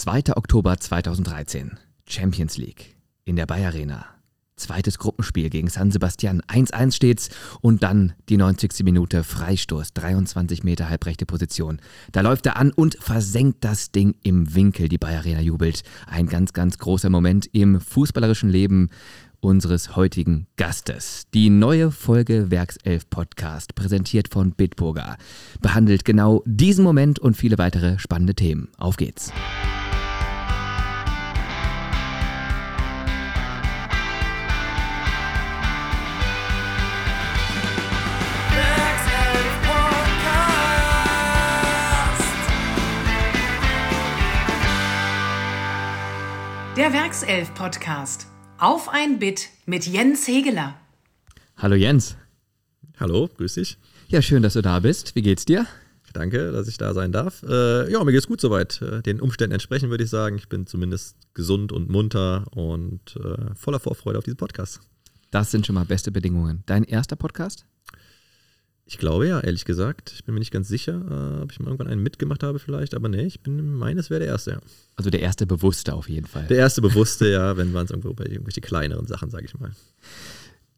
2. Oktober 2013. Champions League in der Bayer Arena. Zweites Gruppenspiel gegen San Sebastian. 1-1 steht's und dann die 90. Minute Freistoß. 23 Meter halbrechte Position. Da läuft er an und versenkt das Ding im Winkel. Die Bayer Arena jubelt. Ein ganz, ganz großer Moment im fußballerischen Leben unseres heutigen Gastes. Die neue Folge Werkself Podcast, präsentiert von Bitburger, behandelt genau diesen Moment und viele weitere spannende Themen. Auf geht's. Der Werkself Podcast. Auf ein Bit mit Jens Hegeler. Hallo Jens. Hallo, grüß dich. Ja, schön, dass du da bist. Wie geht's dir? Danke, dass ich da sein darf. Äh, ja, mir geht's gut soweit. Äh, den Umständen entsprechend würde ich sagen. Ich bin zumindest gesund und munter und äh, voller Vorfreude auf diesen Podcast. Das sind schon mal beste Bedingungen. Dein erster Podcast? Ich glaube ja, ehrlich gesagt. Ich bin mir nicht ganz sicher, äh, ob ich mal irgendwann einen mitgemacht habe vielleicht, aber nee, ich bin meines wäre der erste, ja. Also der erste bewusste auf jeden Fall. Der erste bewusste, ja, wenn man es irgendwo bei irgendwelche kleineren Sachen, sage ich mal.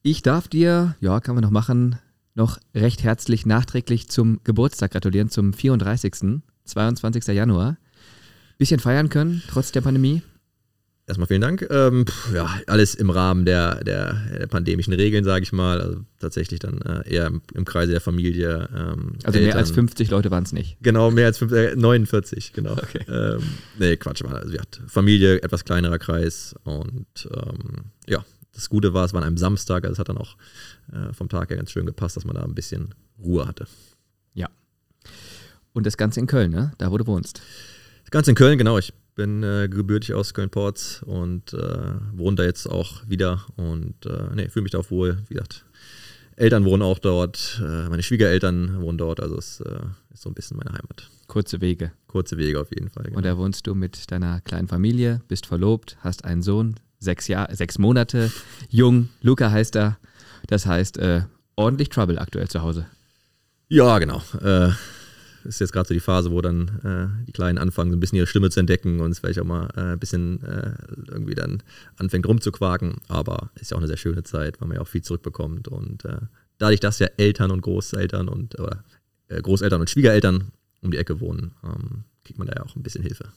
Ich darf dir, ja, kann man noch machen, noch recht herzlich nachträglich zum Geburtstag gratulieren, zum 34. 22. Januar. Bisschen feiern können, trotz der Pandemie. Erstmal vielen Dank. Ähm, pff, ja, alles im Rahmen der, der, der pandemischen Regeln, sage ich mal. Also tatsächlich dann äh, eher im, im, Kreise der Familie. Ähm, also Eltern. mehr als 50 Leute waren es nicht. Genau, mehr als 50, äh, 49, genau. Okay. Ähm, nee, Quatsch. Also, ja, Familie, etwas kleinerer Kreis. Und ähm, ja, das Gute war, es war an einem Samstag. Also es hat dann auch äh, vom Tag her ganz schön gepasst, dass man da ein bisschen Ruhe hatte. Ja. Und das Ganze in Köln, ne? Da, wo du wohnst. Das Ganze in Köln, genau. Ich bin äh, gebürtig aus Köln-Porz und äh, wohne da jetzt auch wieder und äh, nee, fühle mich da auch wohl. Wie gesagt, Eltern wohnen auch dort, äh, meine Schwiegereltern wohnen dort, also es äh, ist so ein bisschen meine Heimat. Kurze Wege. Kurze Wege auf jeden Fall. Genau. Und da wohnst du mit deiner kleinen Familie, bist verlobt, hast einen Sohn, sechs, Jahr, sechs Monate, jung, Luca heißt er. Das heißt, äh, ordentlich Trouble aktuell zu Hause. Ja, genau. Ist jetzt gerade so die Phase, wo dann äh, die Kleinen anfangen, so ein bisschen ihre Stimme zu entdecken und es vielleicht auch mal äh, ein bisschen äh, irgendwie dann anfängt rumzuquaken. Aber ist ja auch eine sehr schöne Zeit, weil man ja auch viel zurückbekommt. Und äh, dadurch, dass ja Eltern und Großeltern und oder, äh, Großeltern und Schwiegereltern um die Ecke wohnen, ähm, kriegt man da ja auch ein bisschen Hilfe.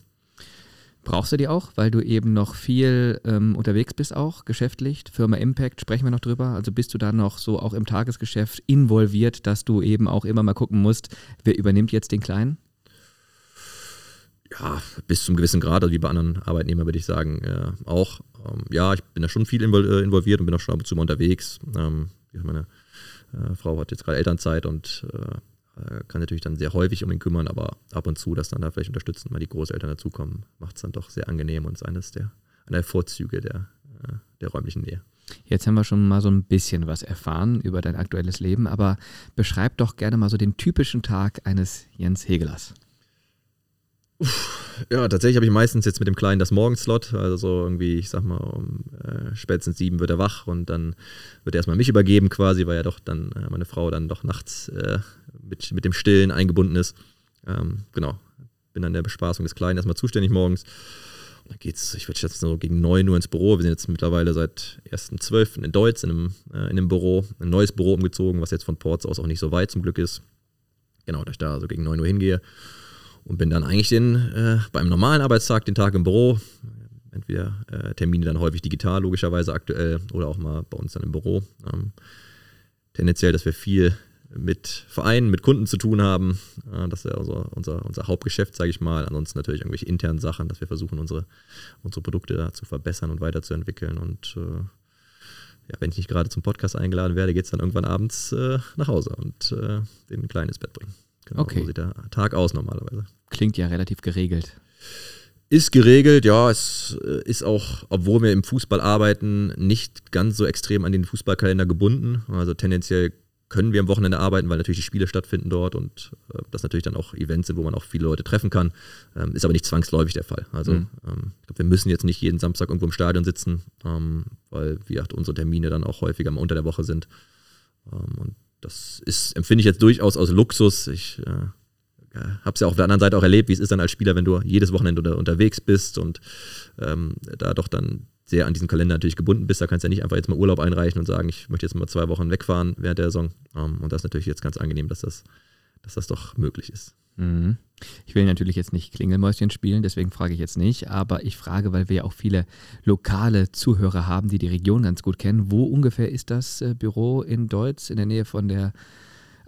Brauchst du die auch, weil du eben noch viel ähm, unterwegs bist auch, geschäftlich? Firma Impact, sprechen wir noch drüber. Also bist du da noch so auch im Tagesgeschäft involviert, dass du eben auch immer mal gucken musst, wer übernimmt jetzt den Kleinen? Ja, bis zum gewissen Grad, also wie bei anderen Arbeitnehmern würde ich sagen, äh, auch. Ähm, ja, ich bin da schon viel äh, involviert und bin auch schon ab und zu mal unterwegs. Ähm, meine äh, Frau hat jetzt gerade Elternzeit und äh, kann natürlich dann sehr häufig um ihn kümmern, aber ab und zu, dass dann da vielleicht unterstützend mal die Großeltern dazukommen, macht es dann doch sehr angenehm und ist eines der, einer der Vorzüge der, äh, der räumlichen Nähe. Jetzt haben wir schon mal so ein bisschen was erfahren über dein aktuelles Leben, aber beschreib doch gerne mal so den typischen Tag eines Jens Hegelers. Ja, tatsächlich habe ich meistens jetzt mit dem Kleinen das Morgenslot. Also so irgendwie, ich sag mal, um äh, spätestens sieben wird er wach und dann wird er erstmal mich übergeben quasi, weil ja doch dann äh, meine Frau dann doch nachts äh, mit, mit dem Stillen eingebunden ist. Ähm, genau. Bin dann der Bespaßung des Kleinen erstmal zuständig morgens. Und dann geht's, ich würde schätzen, so gegen 9 Uhr ins Büro. Wir sind jetzt mittlerweile seit 1.12. in Deutsch in einem, äh, in einem Büro, ein neues Büro umgezogen, was jetzt von Ports aus auch nicht so weit zum Glück ist. Genau, dass ich da so gegen 9 Uhr hingehe und bin dann eigentlich den, äh, beim normalen Arbeitstag den Tag im Büro. Entweder äh, Termine dann häufig digital, logischerweise aktuell, oder auch mal bei uns dann im Büro. Ähm, tendenziell, dass wir viel mit Vereinen, mit Kunden zu tun haben. Äh, das ist ja unser, unser, unser Hauptgeschäft, sage ich mal. Ansonsten natürlich irgendwelche internen Sachen, dass wir versuchen, unsere, unsere Produkte zu verbessern und weiterzuentwickeln. Und äh, ja, wenn ich nicht gerade zum Podcast eingeladen werde, geht es dann irgendwann abends äh, nach Hause und äh, den Kleinen ins Bett bringen. Genau, okay. so sieht der Tag aus normalerweise. Klingt ja relativ geregelt. Ist geregelt, ja. Es äh, ist auch, obwohl wir im Fußball arbeiten, nicht ganz so extrem an den Fußballkalender gebunden. Also tendenziell können wir am Wochenende arbeiten, weil natürlich die Spiele stattfinden dort und äh, das natürlich dann auch Events sind, wo man auch viele Leute treffen kann. Ähm, ist aber nicht zwangsläufig der Fall. Also mhm. ähm, ich glaube, wir müssen jetzt nicht jeden Samstag irgendwo im Stadion sitzen, ähm, weil wie gesagt, unsere Termine dann auch häufiger mal unter der Woche sind. Ähm, und das ist, empfinde ich jetzt durchaus als Luxus. Ich äh, ja, habe es ja auf der anderen Seite auch erlebt, wie es ist dann als Spieler, wenn du jedes Wochenende unter, unterwegs bist und ähm, da doch dann sehr an diesen Kalender natürlich gebunden bist. Da kannst du ja nicht einfach jetzt mal Urlaub einreichen und sagen, ich möchte jetzt mal zwei Wochen wegfahren während der Saison. Ähm, und das ist natürlich jetzt ganz angenehm, dass das, dass das doch möglich ist. Mhm. Ich will natürlich jetzt nicht Klingelmäuschen spielen, deswegen frage ich jetzt nicht, aber ich frage, weil wir ja auch viele lokale Zuhörer haben, die die Region ganz gut kennen. Wo ungefähr ist das äh, Büro in Deutz, in der Nähe von der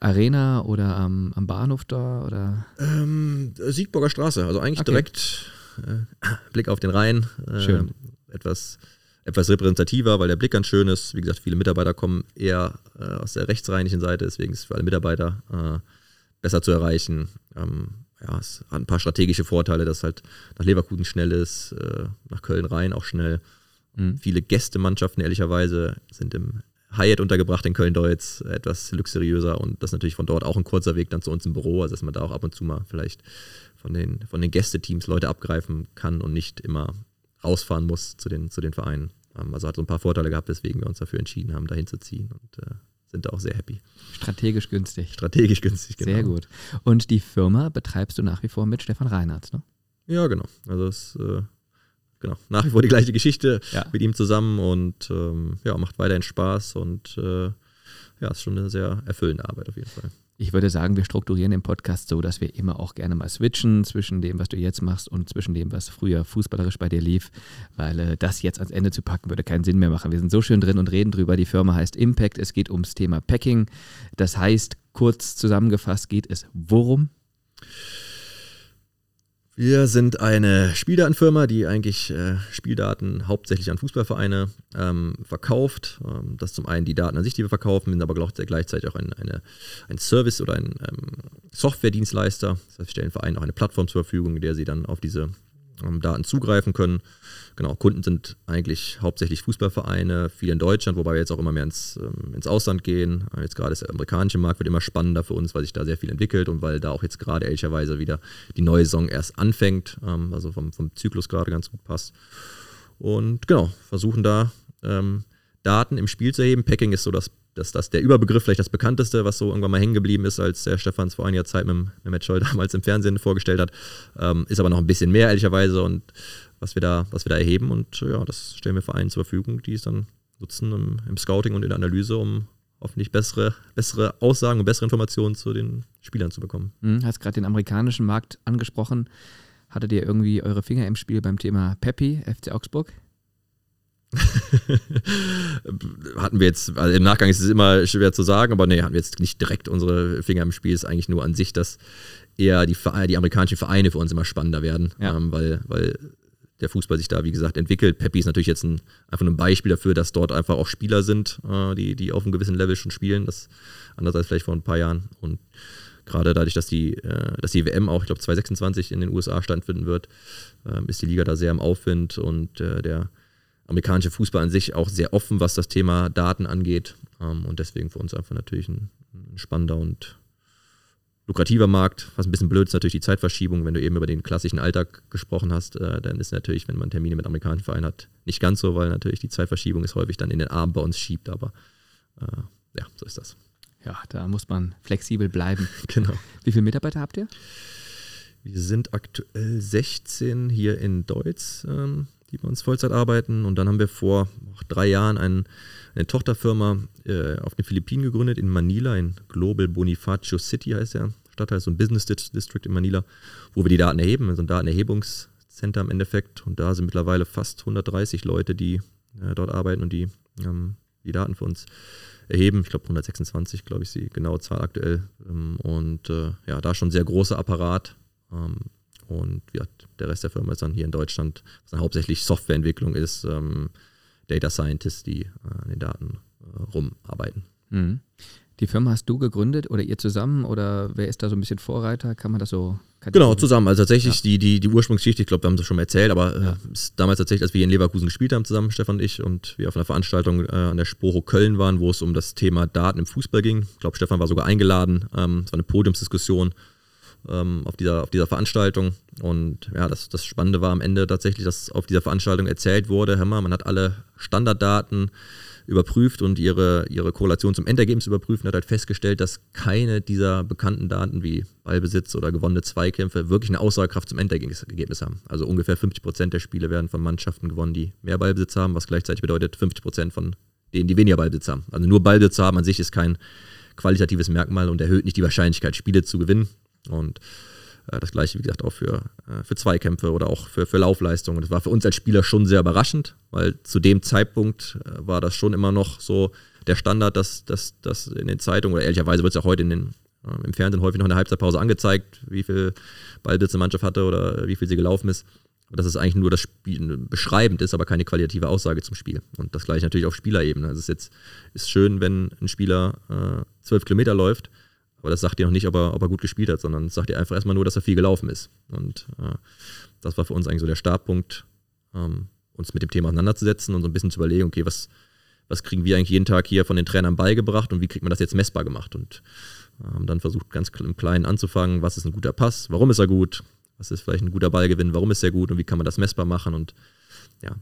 Arena oder am, am Bahnhof da? Oder? Ähm, Siegburger Straße, also eigentlich okay. direkt äh, Blick auf den Rhein. Äh, schön. Etwas, etwas repräsentativer, weil der Blick ganz schön ist. Wie gesagt, viele Mitarbeiter kommen eher äh, aus der rechtsrheinischen Seite, deswegen ist es für alle Mitarbeiter äh, besser zu erreichen. Ähm, ja, es hat ein paar strategische Vorteile, dass halt nach Leverkusen schnell ist, äh, nach Köln rein auch schnell. Mhm. Viele Gästemannschaften, ehrlicherweise, sind im Hyatt untergebracht in Köln-Deutz, etwas luxuriöser und das ist natürlich von dort auch ein kurzer Weg dann zu uns im Büro, also dass man da auch ab und zu mal vielleicht von den, von den Gästeteams Leute abgreifen kann und nicht immer rausfahren muss zu den, zu den Vereinen. Ähm, also hat so ein paar Vorteile gehabt, weswegen wir uns dafür entschieden haben, dahin zu ziehen und äh, sind da auch sehr happy. Strategisch günstig. Strategisch günstig, genau. Sehr gut. Und die Firma betreibst du nach wie vor mit Stefan Reinhardt, ne? Ja, genau. Also es äh, genau, nach wie vor die gleiche Geschichte ja. mit ihm zusammen und ähm, ja, macht weiterhin Spaß und äh, ja, ist schon eine sehr erfüllende Arbeit auf jeden Fall. Ich würde sagen, wir strukturieren den Podcast so, dass wir immer auch gerne mal switchen zwischen dem, was du jetzt machst und zwischen dem, was früher fußballerisch bei dir lief, weil äh, das jetzt ans Ende zu packen würde keinen Sinn mehr machen. Wir sind so schön drin und reden drüber. Die Firma heißt Impact. Es geht ums Thema Packing. Das heißt, kurz zusammengefasst geht es worum? Wir sind eine Spieldatenfirma, die eigentlich äh, Spieldaten hauptsächlich an Fußballvereine ähm, verkauft. Ähm, das zum einen die Daten an sich, die wir verkaufen, sind aber gleichzeitig auch ein, eine, ein Service oder ein ähm, Softwaredienstleister. Das heißt, wir stellen Vereinen auch eine Plattform zur Verfügung, in der sie dann auf diese Daten zugreifen können. Genau, Kunden sind eigentlich hauptsächlich Fußballvereine, viel in Deutschland, wobei wir jetzt auch immer mehr ins, ähm, ins Ausland gehen. Jetzt gerade ist der amerikanische Markt wird immer spannender für uns, weil sich da sehr viel entwickelt und weil da auch jetzt gerade ehrlicherweise wieder die neue Saison erst anfängt, ähm, also vom, vom Zyklus gerade ganz gut passt. Und genau, versuchen da ähm, Daten im Spiel zu erheben. Packing ist so das dass das der Überbegriff vielleicht das bekannteste, was so irgendwann mal hängen geblieben ist, als der Stefans vor einiger Zeit mit, Matt Scholl damals im Fernsehen vorgestellt hat. Ähm, ist aber noch ein bisschen mehr, ehrlicherweise, und was wir da, was wir da erheben. Und ja, das stellen wir Vereinen zur Verfügung, die es dann nutzen im, im Scouting und in der Analyse, um hoffentlich bessere, bessere Aussagen und bessere Informationen zu den Spielern zu bekommen. Mhm, hast gerade den amerikanischen Markt angesprochen. Hattet ihr irgendwie eure Finger im Spiel beim Thema Peppy, FC Augsburg? hatten wir jetzt, also im Nachgang ist es immer schwer zu sagen, aber nee, hatten wir jetzt nicht direkt unsere Finger im Spiel. Es ist eigentlich nur an sich, dass eher die, die amerikanischen Vereine für uns immer spannender werden, ja. ähm, weil, weil der Fußball sich da, wie gesagt, entwickelt. Peppi ist natürlich jetzt ein, einfach ein Beispiel dafür, dass dort einfach auch Spieler sind, äh, die, die auf einem gewissen Level schon spielen. Das anders als vielleicht vor ein paar Jahren. Und gerade dadurch, dass die, äh, dass die WM auch, ich glaube, 2026 in den USA stattfinden wird, äh, ist die Liga da sehr im Aufwind und äh, der amerikanische Fußball an sich auch sehr offen, was das Thema Daten angeht. Ähm, und deswegen für uns einfach natürlich ein, spannender und lukrativer Markt. Was ein bisschen blöd ist, natürlich die Zeitverschiebung. Wenn du eben über den klassischen Alltag gesprochen hast, äh, dann ist natürlich, wenn man Termine mit amerikanischen Vereinen hat, nicht ganz so, weil natürlich die Zeitverschiebung ist häufig dann in den Abend bei uns schiebt. Aber äh, ja, so ist das. Ja, da muss man flexibel bleiben. genau. Wie viele Mitarbeiter habt ihr? Wir sind aktuell 16 hier in Deutsch. Ähm, die bei uns Vollzeit arbeiten. Und dann haben wir vor drei Jahren ein, eine Tochterfirma äh, auf den Philippinen gegründet, in Manila, in Global Bonifacio City heißt der Stadtteil, so ein Business District in Manila, wo wir die Daten erheben, so ein Datenerhebungscenter im Endeffekt. Und da sind mittlerweile fast 130 Leute, die äh, dort arbeiten und die ähm, die Daten für uns erheben. Ich glaube 126, glaube ich, die genaue Zahl aktuell. Ähm, und äh, ja, da schon sehr großer Apparat. Ähm, und ja, der Rest der Firma ist dann hier in Deutschland, was dann hauptsächlich Softwareentwicklung ist, ähm, Data Scientists, die äh, an den Daten äh, rumarbeiten. Mhm. Die Firma hast du gegründet oder ihr zusammen oder wer ist da so ein bisschen Vorreiter? Kann man das so Genau, zusammen. Also tatsächlich ja. die, die, die Ursprungsgeschichte, ich glaube, wir haben das schon mal erzählt, aber äh, ja. ist damals tatsächlich, als wir hier in Leverkusen gespielt haben, zusammen, Stefan und ich, und wir auf einer Veranstaltung äh, an der Sporo Köln waren, wo es um das Thema Daten im Fußball ging. Ich glaube, Stefan war sogar eingeladen. Ähm, es war eine Podiumsdiskussion ähm, auf, dieser, auf dieser Veranstaltung. Und ja, das, das Spannende war am Ende tatsächlich, dass auf dieser Veranstaltung erzählt wurde, hör mal, man hat alle Standarddaten überprüft und ihre, ihre Korrelation zum Endergebnis überprüft und hat halt festgestellt, dass keine dieser bekannten Daten wie Ballbesitz oder gewonnene Zweikämpfe wirklich eine Aussagekraft zum Endergebnis haben. Also ungefähr 50 Prozent der Spiele werden von Mannschaften gewonnen, die mehr Ballbesitz haben, was gleichzeitig bedeutet 50 Prozent von denen, die weniger Ballbesitz haben. Also nur Ballbesitz haben an sich ist kein qualitatives Merkmal und erhöht nicht die Wahrscheinlichkeit, Spiele zu gewinnen. Und äh, das gleiche, wie gesagt, auch für, äh, für Zweikämpfe oder auch für, für Laufleistungen. Das war für uns als Spieler schon sehr überraschend, weil zu dem Zeitpunkt äh, war das schon immer noch so der Standard, dass das in den Zeitungen, oder ehrlicherweise wird es auch heute in den, im Fernsehen häufig noch in der Halbzeitpause angezeigt, wie viel Ballbesitz eine Mannschaft hatte oder wie viel sie gelaufen ist. Dass es eigentlich nur das Spiel beschreibend ist, aber keine qualitative Aussage zum Spiel. Und das gleiche natürlich auf Spielerebene. Also es ist jetzt ist schön, wenn ein Spieler zwölf äh, Kilometer läuft, aber das sagt dir noch nicht, ob er, ob er gut gespielt hat, sondern sagt dir einfach erstmal nur, dass er viel gelaufen ist. Und äh, das war für uns eigentlich so der Startpunkt, ähm, uns mit dem Thema auseinanderzusetzen und so ein bisschen zu überlegen, okay, was, was kriegen wir eigentlich jeden Tag hier von den Trainern beigebracht und wie kriegt man das jetzt messbar gemacht? Und haben dann versucht, ganz im Kleinen anzufangen, was ist ein guter Pass, warum ist er gut, was ist vielleicht ein guter Ballgewinn, warum ist er gut und wie kann man das messbar machen und ja,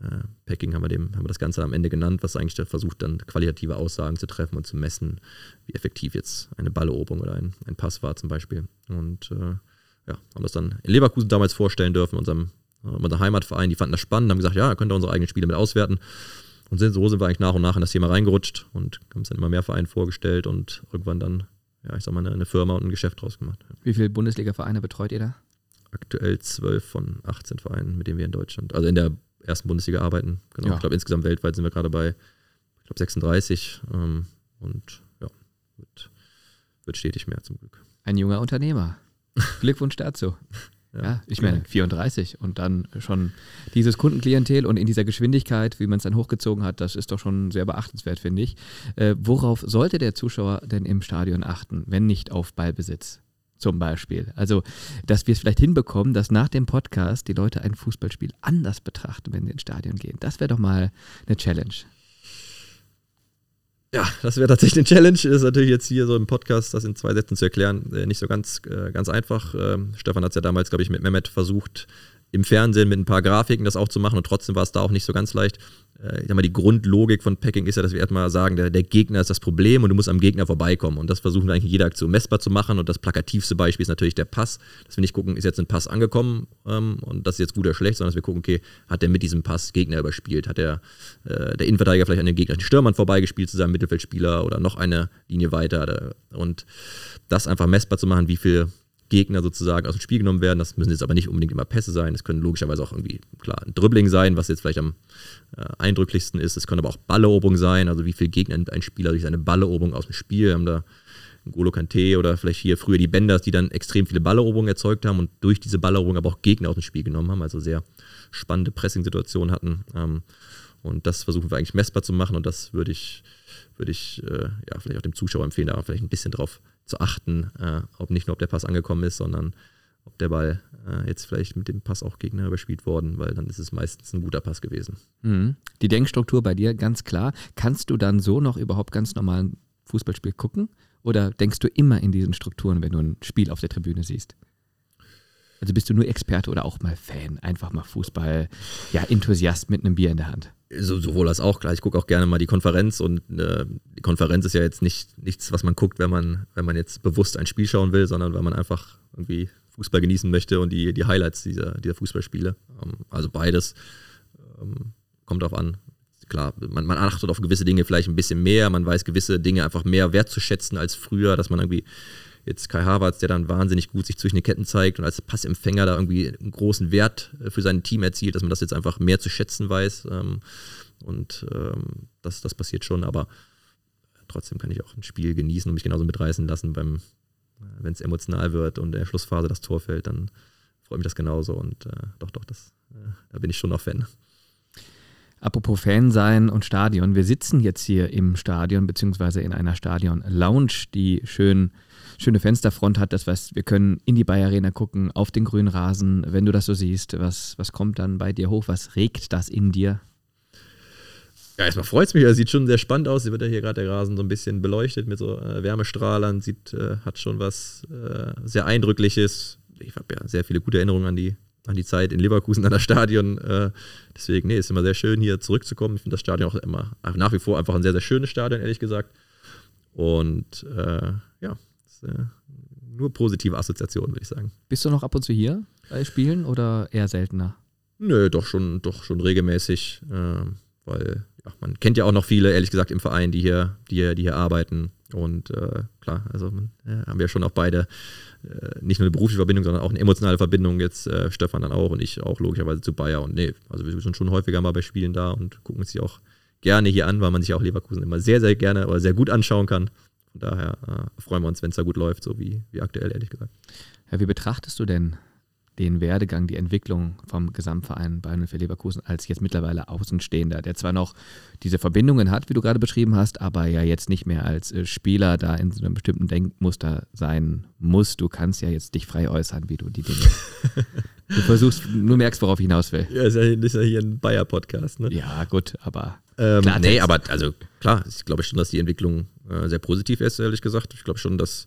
äh, Packing haben wir, dem, haben wir das Ganze am Ende genannt, was eigentlich versucht, dann qualitative Aussagen zu treffen und zu messen, wie effektiv jetzt eine Balleroberung oder ein, ein Pass war zum Beispiel. Und äh, ja, haben das dann in Leverkusen damals vorstellen dürfen, unserem, äh, unserem Heimatverein. Die fanden das spannend, haben gesagt, ja, könnt ihr unsere eigenen Spiele mit auswerten. Und sind, so sind wir eigentlich nach und nach in das Thema reingerutscht und haben es dann immer mehr Vereinen vorgestellt und irgendwann dann, ja, ich sag mal, eine, eine Firma und ein Geschäft draus gemacht. Wie viele Bundesliga-Vereine betreut ihr da? Aktuell zwölf von 18 Vereinen, mit denen wir in Deutschland, also in der ersten Bundesliga arbeiten. Genau. Ja. Ich glaube, insgesamt weltweit sind wir gerade bei, ich glaube, 36 ähm, und ja, wird, wird stetig mehr zum Glück. Ein junger Unternehmer. Glückwunsch dazu. Ja, ja, ich meine, 34 und dann schon dieses Kundenklientel und in dieser Geschwindigkeit, wie man es dann hochgezogen hat, das ist doch schon sehr beachtenswert, finde ich. Äh, worauf sollte der Zuschauer denn im Stadion achten, wenn nicht auf Ballbesitz? Zum Beispiel. Also, dass wir es vielleicht hinbekommen, dass nach dem Podcast die Leute ein Fußballspiel anders betrachten, wenn sie ins Stadion gehen. Das wäre doch mal eine Challenge. Ja, das wäre tatsächlich eine Challenge. Ist natürlich jetzt hier so im Podcast, das in zwei Sätzen zu erklären, äh, nicht so ganz, äh, ganz einfach. Ähm, Stefan hat es ja damals, glaube ich, mit Mehmet versucht, im Fernsehen mit ein paar Grafiken das auch zu machen und trotzdem war es da auch nicht so ganz leicht. Äh, ich sag mal, die Grundlogik von Packing ist ja, dass wir erstmal sagen, der, der, Gegner ist das Problem und du musst am Gegner vorbeikommen. Und das versuchen wir eigentlich in jeder Aktion messbar zu machen. Und das plakativste Beispiel ist natürlich der Pass, dass wir nicht gucken, ist jetzt ein Pass angekommen ähm, und das ist jetzt gut oder schlecht, sondern dass wir gucken, okay, hat der mit diesem Pass Gegner überspielt? Hat der, äh, der Innenverteidiger vielleicht an den gegnerischen Stürmern vorbeigespielt zu seinem Mittelfeldspieler oder noch eine Linie weiter? Und das einfach messbar zu machen, wie viel Gegner sozusagen aus dem Spiel genommen werden. Das müssen jetzt aber nicht unbedingt immer Pässe sein. Es können logischerweise auch irgendwie, klar, ein Dribbling sein, was jetzt vielleicht am äh, eindrücklichsten ist. Es können aber auch Balleroberung sein, also wie viel Gegner nimmt ein Spieler durch seine Balleroberung aus dem Spiel. Wir haben da Golo Kante oder vielleicht hier früher die Benders, die dann extrem viele Balleroberungen erzeugt haben und durch diese Balleroberung aber auch Gegner aus dem Spiel genommen haben, also sehr spannende Pressing-Situationen hatten. Ähm, und das versuchen wir eigentlich messbar zu machen und das würde ich, würde ich äh, ja, vielleicht auch dem Zuschauer empfehlen, da vielleicht ein bisschen drauf zu achten, äh, ob nicht nur ob der Pass angekommen ist, sondern ob der Ball äh, jetzt vielleicht mit dem Pass auch Gegner überspielt worden, weil dann ist es meistens ein guter Pass gewesen. Mhm. Die Denkstruktur bei dir ganz klar. Kannst du dann so noch überhaupt ganz normal ein Fußballspiel gucken? Oder denkst du immer in diesen Strukturen, wenn du ein Spiel auf der Tribüne siehst? Also bist du nur Experte oder auch mal Fan, einfach mal Fußball, ja, Enthusiast mit einem Bier in der Hand? So, sowohl als auch, klar, ich gucke auch gerne mal die Konferenz und äh, die Konferenz ist ja jetzt nicht nichts, was man guckt, wenn man, wenn man jetzt bewusst ein Spiel schauen will, sondern weil man einfach irgendwie Fußball genießen möchte und die, die Highlights dieser, dieser Fußballspiele. Ähm, also beides ähm, kommt darauf an. Klar, man, man achtet auf gewisse Dinge vielleicht ein bisschen mehr, man weiß gewisse Dinge einfach mehr wertzuschätzen als früher, dass man irgendwie jetzt Kai Havertz, der dann wahnsinnig gut sich zwischen den Ketten zeigt und als Passempfänger da irgendwie einen großen Wert äh, für sein Team erzielt, dass man das jetzt einfach mehr zu schätzen weiß. Ähm, und ähm, das, das passiert schon, aber trotzdem kann ich auch ein Spiel genießen und mich genauso mitreißen lassen, äh, wenn es emotional wird und in der Schlussphase das Tor fällt, dann freut mich das genauso und äh, doch, doch, das, äh, da bin ich schon noch Fan. Apropos Fan sein und Stadion. Wir sitzen jetzt hier im Stadion beziehungsweise in einer Stadion-Lounge, die schön schöne Fensterfront hat. Das heißt, wir können in die Bayer Arena gucken, auf den grünen Rasen. Wenn du das so siehst, was, was kommt dann bei dir hoch? Was regt das in dir? Ja, erstmal freut es mich. Er sieht schon sehr spannend aus. Hier wird ja hier gerade der Rasen so ein bisschen beleuchtet mit so äh, Wärmestrahlern. Sieht, äh, hat schon was äh, sehr Eindrückliches. Ich habe ja sehr viele gute Erinnerungen an die an die Zeit in Leverkusen an das Stadion. Äh, deswegen, nee, ist immer sehr schön, hier zurückzukommen. Ich finde das Stadion auch immer nach wie vor einfach ein sehr, sehr schönes Stadion, ehrlich gesagt. Und äh, ja, ist, äh, nur positive Assoziationen, würde ich sagen. Bist du noch ab und zu hier bei Spielen oder eher seltener? Nö, doch schon, doch schon regelmäßig, äh, weil ja, man kennt ja auch noch viele, ehrlich gesagt, im Verein, die hier, die hier, die hier arbeiten. Und äh, klar, also man, ja, haben wir schon auch beide äh, nicht nur eine berufliche Verbindung, sondern auch eine emotionale Verbindung. Jetzt äh, Stefan dann auch und ich auch logischerweise zu Bayer. Und nee, also wir sind schon häufiger mal bei Spielen da und gucken uns die auch gerne hier an, weil man sich auch Leverkusen immer sehr, sehr gerne oder sehr gut anschauen kann. Von daher äh, freuen wir uns, wenn es da gut läuft, so wie, wie aktuell, ehrlich gesagt. Ja, wie betrachtest du denn den Werdegang, die Entwicklung vom Gesamtverein Bayern für Leverkusen als jetzt mittlerweile Außenstehender, der zwar noch diese Verbindungen hat, wie du gerade beschrieben hast, aber ja jetzt nicht mehr als äh, Spieler da in so einem bestimmten Denkmuster sein muss. Du kannst ja jetzt dich frei äußern, wie du die Dinge. du versuchst, du merkst, worauf ich hinaus will. Ja, ist ja, ist ja hier ein Bayer-Podcast, ne? Ja, gut, aber. Ähm, klar, nee, aber also klar, ich glaube schon, dass die Entwicklung äh, sehr positiv ist, ehrlich gesagt. Ich glaube schon, dass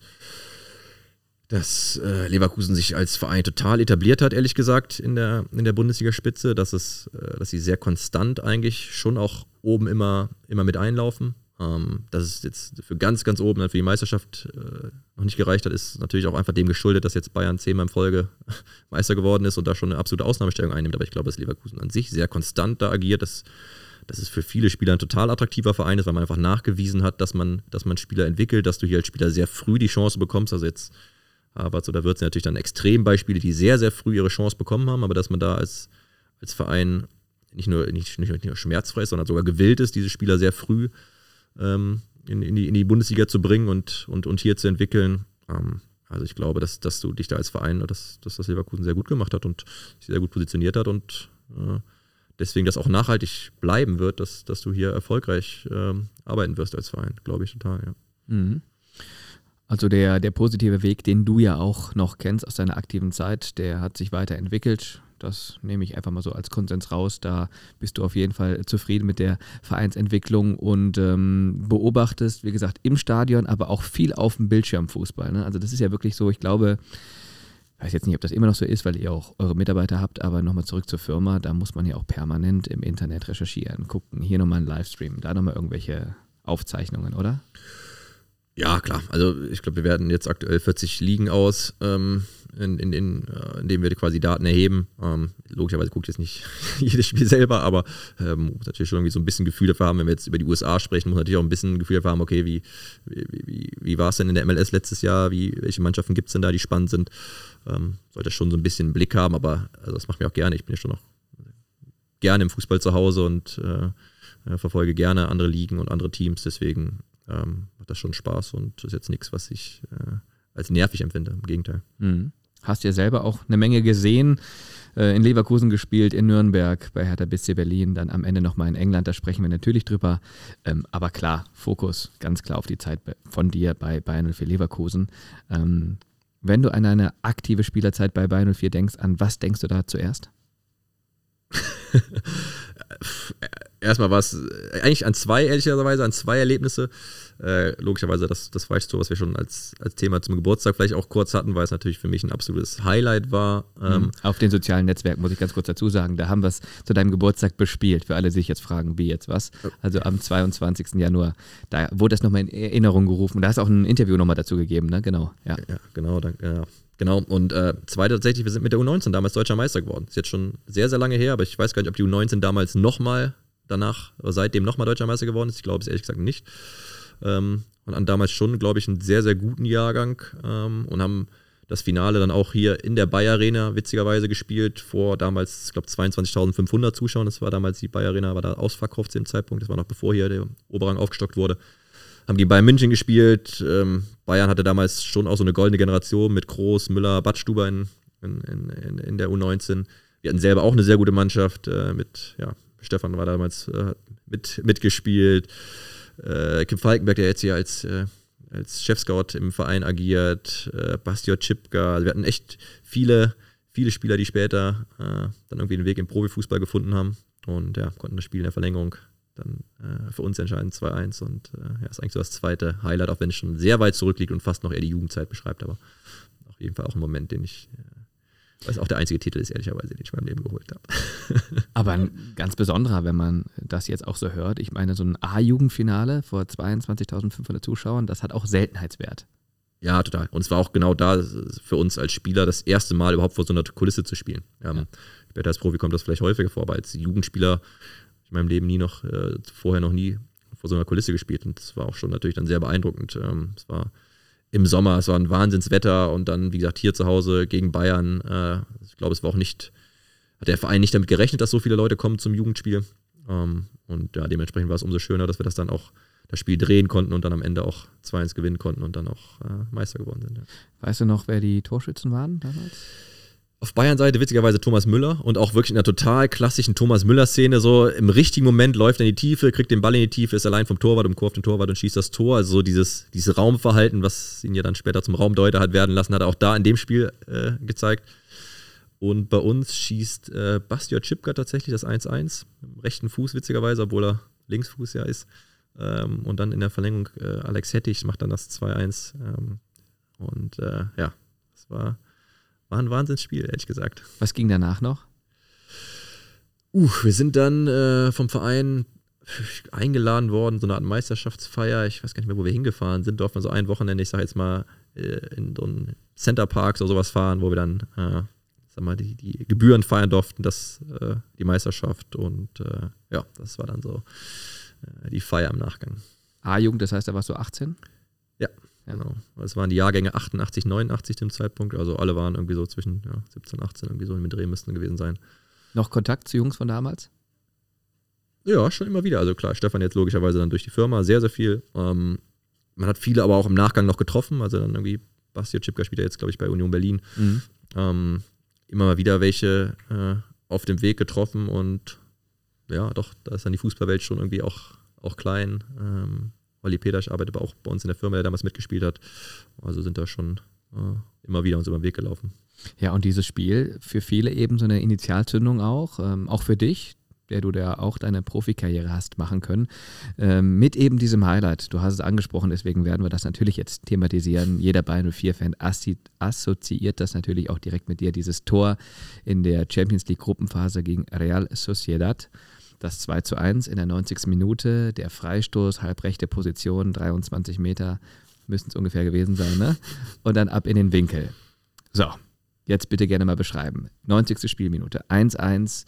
dass äh, Leverkusen sich als Verein total etabliert hat, ehrlich gesagt, in der, in der Bundesligaspitze, dass, es, äh, dass sie sehr konstant eigentlich schon auch oben immer, immer mit einlaufen. Ähm, dass es jetzt für ganz, ganz oben für die Meisterschaft äh, noch nicht gereicht hat, ist natürlich auch einfach dem geschuldet, dass jetzt Bayern zehnmal in Folge Meister geworden ist und da schon eine absolute Ausnahmestellung einnimmt. Aber ich glaube, dass Leverkusen an sich sehr konstant da agiert, dass, dass es für viele Spieler ein total attraktiver Verein ist, weil man einfach nachgewiesen hat, dass man, dass man Spieler entwickelt, dass du hier als Spieler sehr früh die Chance bekommst. Also jetzt Harvards oder Würzen natürlich dann Extrembeispiele, die sehr, sehr früh ihre Chance bekommen haben, aber dass man da als, als Verein nicht nur, nicht, nicht nur schmerzfrei ist, sondern sogar gewillt ist, diese Spieler sehr früh ähm, in, in, die, in die Bundesliga zu bringen und, und, und hier zu entwickeln. Ähm, also ich glaube, dass, dass du dich da als Verein, dass, dass das Leverkusen sehr gut gemacht hat und sich sehr gut positioniert hat und äh, deswegen das auch nachhaltig bleiben wird, dass, dass du hier erfolgreich ähm, arbeiten wirst als Verein, glaube ich total, ja. Mhm. Also der, der positive Weg, den du ja auch noch kennst aus deiner aktiven Zeit, der hat sich weiterentwickelt. Das nehme ich einfach mal so als Konsens raus. Da bist du auf jeden Fall zufrieden mit der Vereinsentwicklung und ähm, beobachtest, wie gesagt, im Stadion, aber auch viel auf dem Bildschirm Fußball. Ne? Also das ist ja wirklich so, ich glaube, ich weiß jetzt nicht, ob das immer noch so ist, weil ihr auch eure Mitarbeiter habt, aber nochmal zurück zur Firma, da muss man ja auch permanent im Internet recherchieren, gucken, hier nochmal ein Livestream, da nochmal irgendwelche Aufzeichnungen, oder? Ja, klar. Also ich glaube, wir werden jetzt aktuell 40 Ligen aus, ähm, in, in, in, äh, in denen wir quasi Daten erheben. Ähm, logischerweise guckt jetzt nicht jedes Spiel selber, aber ähm, muss natürlich schon irgendwie so ein bisschen Gefühl dafür haben, wenn wir jetzt über die USA sprechen, muss natürlich auch ein bisschen Gefühl dafür haben, okay, wie, wie, wie, wie war es denn in der MLS letztes Jahr, wie, welche Mannschaften gibt es denn da, die spannend sind. Ähm, sollte schon so ein bisschen einen Blick haben, aber also das macht mir auch gerne. Ich bin ja schon noch gerne im Fußball zu Hause und äh, verfolge gerne andere Ligen und andere Teams, deswegen ähm, das schon Spaß und ist jetzt nichts, was ich äh, als nervig empfinde. Im Gegenteil. Mhm. Hast ja selber auch eine Menge gesehen, äh, in Leverkusen gespielt, in Nürnberg, bei Hertha BSC Berlin, dann am Ende nochmal in England, da sprechen wir natürlich drüber. Ähm, aber klar, Fokus ganz klar auf die Zeit von dir bei Bayern 04 Leverkusen. Ähm, wenn du an eine aktive Spielerzeit bei Bayern 04 denkst, an was denkst du da zuerst? Erstmal war es äh, eigentlich an zwei, ehrlicherweise, an zwei Erlebnisse. Äh, logischerweise das, das Weißtor, was wir schon als, als Thema zum Geburtstag vielleicht auch kurz hatten, weil es natürlich für mich ein absolutes Highlight war. Ähm, mhm. Auf den sozialen Netzwerken muss ich ganz kurz dazu sagen, da haben wir es zu deinem Geburtstag bespielt, für alle, die sich jetzt fragen, wie jetzt was. Also am 22. Januar, da wurde das nochmal in Erinnerung gerufen. Da hast du auch ein Interview nochmal dazu gegeben, ne? Genau. Ja, ja genau, dann, ja. Genau, und äh, zweite tatsächlich, wir sind mit der U19 damals deutscher Meister geworden. Ist jetzt schon sehr, sehr lange her, aber ich weiß gar nicht, ob die U19 damals nochmal danach, oder seitdem nochmal deutscher Meister geworden ist. Ich glaube es ehrlich gesagt nicht. Ähm, und an damals schon, glaube ich, einen sehr, sehr guten Jahrgang ähm, und haben das Finale dann auch hier in der Bayer Arena witzigerweise gespielt, vor damals, ich glaube, 22.500 Zuschauern. Das war damals die Bayer Arena, war da ausverkauft zu dem Zeitpunkt. Das war noch bevor hier der Oberrang aufgestockt wurde haben gegen Bayern München gespielt. Ähm, Bayern hatte damals schon auch so eine goldene Generation mit Groß, Müller, Badstuber in, in, in, in der U19. Wir hatten selber auch eine sehr gute Mannschaft äh, mit, ja, Stefan war damals äh, mit, mitgespielt. Äh, Kim Falkenberg, der jetzt hier als, äh, als Chefscout im Verein agiert, äh, Bastio Chipka. Also wir hatten echt viele, viele Spieler, die später äh, dann irgendwie den Weg im Profifußball gefunden haben und ja, konnten das Spiel in der Verlängerung dann äh, für uns entscheiden 2-1 und äh, ja, ist eigentlich so das zweite Highlight, auch wenn es schon sehr weit zurückliegt und fast noch eher die Jugendzeit beschreibt, aber auf jeden Fall auch ein Moment, den ich, Was auch der einzige Titel ist, ehrlicherweise, den ich in meinem Leben geholt habe. Aber ein ganz besonderer, wenn man das jetzt auch so hört. Ich meine, so ein A-Jugendfinale vor 22.500 Zuschauern, das hat auch Seltenheitswert. Ja, total. Und es war auch genau da für uns als Spieler das erste Mal überhaupt vor so einer Kulisse zu spielen. Ähm, ja. Später als Profi kommt das vielleicht häufiger vor, aber als Jugendspieler in meinem Leben nie noch, äh, vorher noch nie vor so einer Kulisse gespielt. Und das war auch schon natürlich dann sehr beeindruckend. Ähm, es war im Sommer, es war ein Wahnsinnswetter und dann, wie gesagt, hier zu Hause gegen Bayern. Äh, ich glaube, es war auch nicht, hat der Verein nicht damit gerechnet, dass so viele Leute kommen zum Jugendspiel. Ähm, und ja, dementsprechend war es umso schöner, dass wir das dann auch das Spiel drehen konnten und dann am Ende auch 2-1 gewinnen konnten und dann auch äh, Meister geworden sind. Ja. Weißt du noch, wer die Torschützen waren damals? Auf Bayern-Seite witzigerweise Thomas Müller und auch wirklich in einer total klassischen Thomas Müller-Szene. So im richtigen Moment läuft er in die Tiefe, kriegt den Ball in die Tiefe, ist allein vom Torwart, umkurvt den Torwart und schießt das Tor. Also so dieses, dieses Raumverhalten, was ihn ja dann später zum Raumdeuter hat werden lassen, hat er auch da in dem Spiel äh, gezeigt. Und bei uns schießt äh, Bastian Chipka tatsächlich das 1-1, im rechten Fuß witzigerweise, obwohl er Linksfuß ja ist. Ähm, und dann in der Verlängerung äh, Alex Hettich macht dann das 2-1. Ähm, und äh, ja, das war war ein Wahnsinnsspiel, ehrlich gesagt. Was ging danach noch? Uh, wir sind dann äh, vom Verein eingeladen worden, so eine Art Meisterschaftsfeier. Ich weiß gar nicht mehr, wo wir hingefahren sind. Durften wir so ein Wochenende, ich sage jetzt mal, äh, in so einen Centerpark oder sowas fahren, wo wir dann äh, sag mal, die, die Gebühren feiern durften, das, äh, die Meisterschaft. Und äh, ja, das war dann so äh, die Feier im Nachgang. A-Jugend, das heißt, da warst du 18? Ja. Genau. Es waren die Jahrgänge 88, 89 dem Zeitpunkt. Also alle waren irgendwie so zwischen ja, 17, 18, irgendwie so mit Dreh müssten gewesen sein. Noch Kontakt zu Jungs von damals? Ja, schon immer wieder. Also klar, Stefan jetzt logischerweise dann durch die Firma sehr, sehr viel. Ähm, man hat viele aber auch im Nachgang noch getroffen. Also dann irgendwie Basti Chipka spielt ja jetzt, glaube ich, bei Union Berlin. Mhm. Ähm, immer mal wieder welche äh, auf dem Weg getroffen und ja, doch, da ist dann die Fußballwelt schon irgendwie auch, auch klein. Ähm, Olli Peters arbeitet aber auch bei uns in der Firma, der damals mitgespielt hat. Also sind da schon äh, immer wieder uns über den Weg gelaufen. Ja, und dieses Spiel für viele eben so eine Initialzündung auch, ähm, auch für dich, der du da auch deine Profikarriere hast machen können, ähm, mit eben diesem Highlight. Du hast es angesprochen, deswegen werden wir das natürlich jetzt thematisieren. Jeder Bayern 04-Fan assoziiert das natürlich auch direkt mit dir, dieses Tor in der Champions League Gruppenphase gegen Real Sociedad. Das 2 zu 1 in der 90. Minute, der Freistoß, halbrechte Position, 23 Meter müssen es ungefähr gewesen sein, ne? Und dann ab in den Winkel. So, jetzt bitte gerne mal beschreiben. 90. Spielminute, 1-1.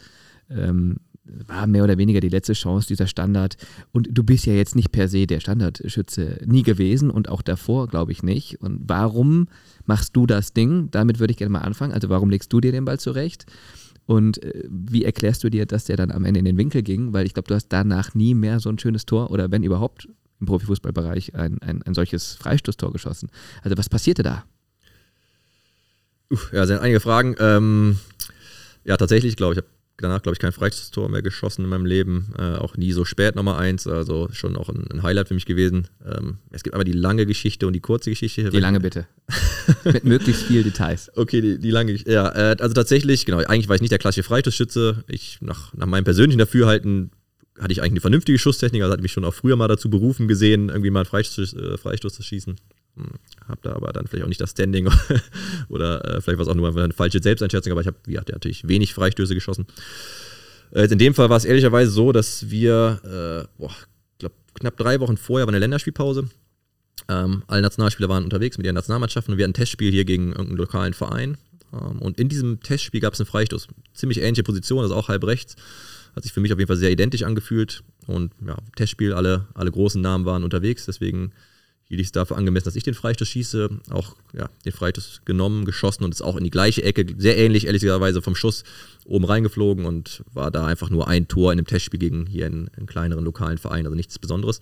Ähm, war mehr oder weniger die letzte Chance dieser Standard. Und du bist ja jetzt nicht per se der Standardschütze nie gewesen und auch davor, glaube ich, nicht. Und warum machst du das Ding? Damit würde ich gerne mal anfangen. Also, warum legst du dir den Ball zurecht? Und äh, wie erklärst du dir, dass der dann am Ende in den Winkel ging? Weil ich glaube, du hast danach nie mehr so ein schönes Tor oder wenn überhaupt im Profifußballbereich ein, ein, ein solches Freistoßtor geschossen. Also was passierte da? Uh, ja, sind einige Fragen. Ähm, ja, tatsächlich, glaube ich, habe danach, glaube ich, kein Freistoßtor mehr geschossen in meinem Leben. Äh, auch nie so spät Nummer eins. Also schon auch ein, ein Highlight für mich gewesen. Ähm, es gibt aber die lange Geschichte und die kurze Geschichte. Die lange bitte. Mit möglichst viel Details. Okay, die, die lange Geschichte. Ja, äh, also tatsächlich, genau, eigentlich war ich nicht der klassische Freistoßschütze. Ich, nach, nach meinem persönlichen Dafürhalten hatte ich eigentlich eine vernünftige Schusstechnik, also hatte mich schon auch früher mal dazu berufen gesehen, irgendwie mal einen Freistoß, äh, Freistoß zu schießen. Hm, habe da aber dann vielleicht auch nicht das Standing oder äh, vielleicht war es auch nur eine falsche Selbsteinschätzung, aber ich habe ja, natürlich wenig Freistöße geschossen. Äh, in dem Fall war es ehrlicherweise so, dass wir, äh, boah, glaub, knapp drei Wochen vorher war eine Länderspielpause. Ähm, alle Nationalspieler waren unterwegs mit ihren Nationalmannschaften und wir hatten ein Testspiel hier gegen irgendeinen lokalen Verein. Ähm, und in diesem Testspiel gab es einen Freistoß. Ziemlich ähnliche Position, also auch halb rechts. Hat sich für mich auf jeden Fall sehr identisch angefühlt. Und ja, Testspiel, alle, alle großen Namen waren unterwegs, deswegen hielt ich es dafür angemessen, dass ich den Freistoß schieße. Auch ja, den Freistoß genommen, geschossen und ist auch in die gleiche Ecke, sehr ähnlich, ehrlicherweise vom Schuss oben reingeflogen und war da einfach nur ein Tor in einem Testspiel gegen hier einen, einen kleineren lokalen Verein, also nichts Besonderes.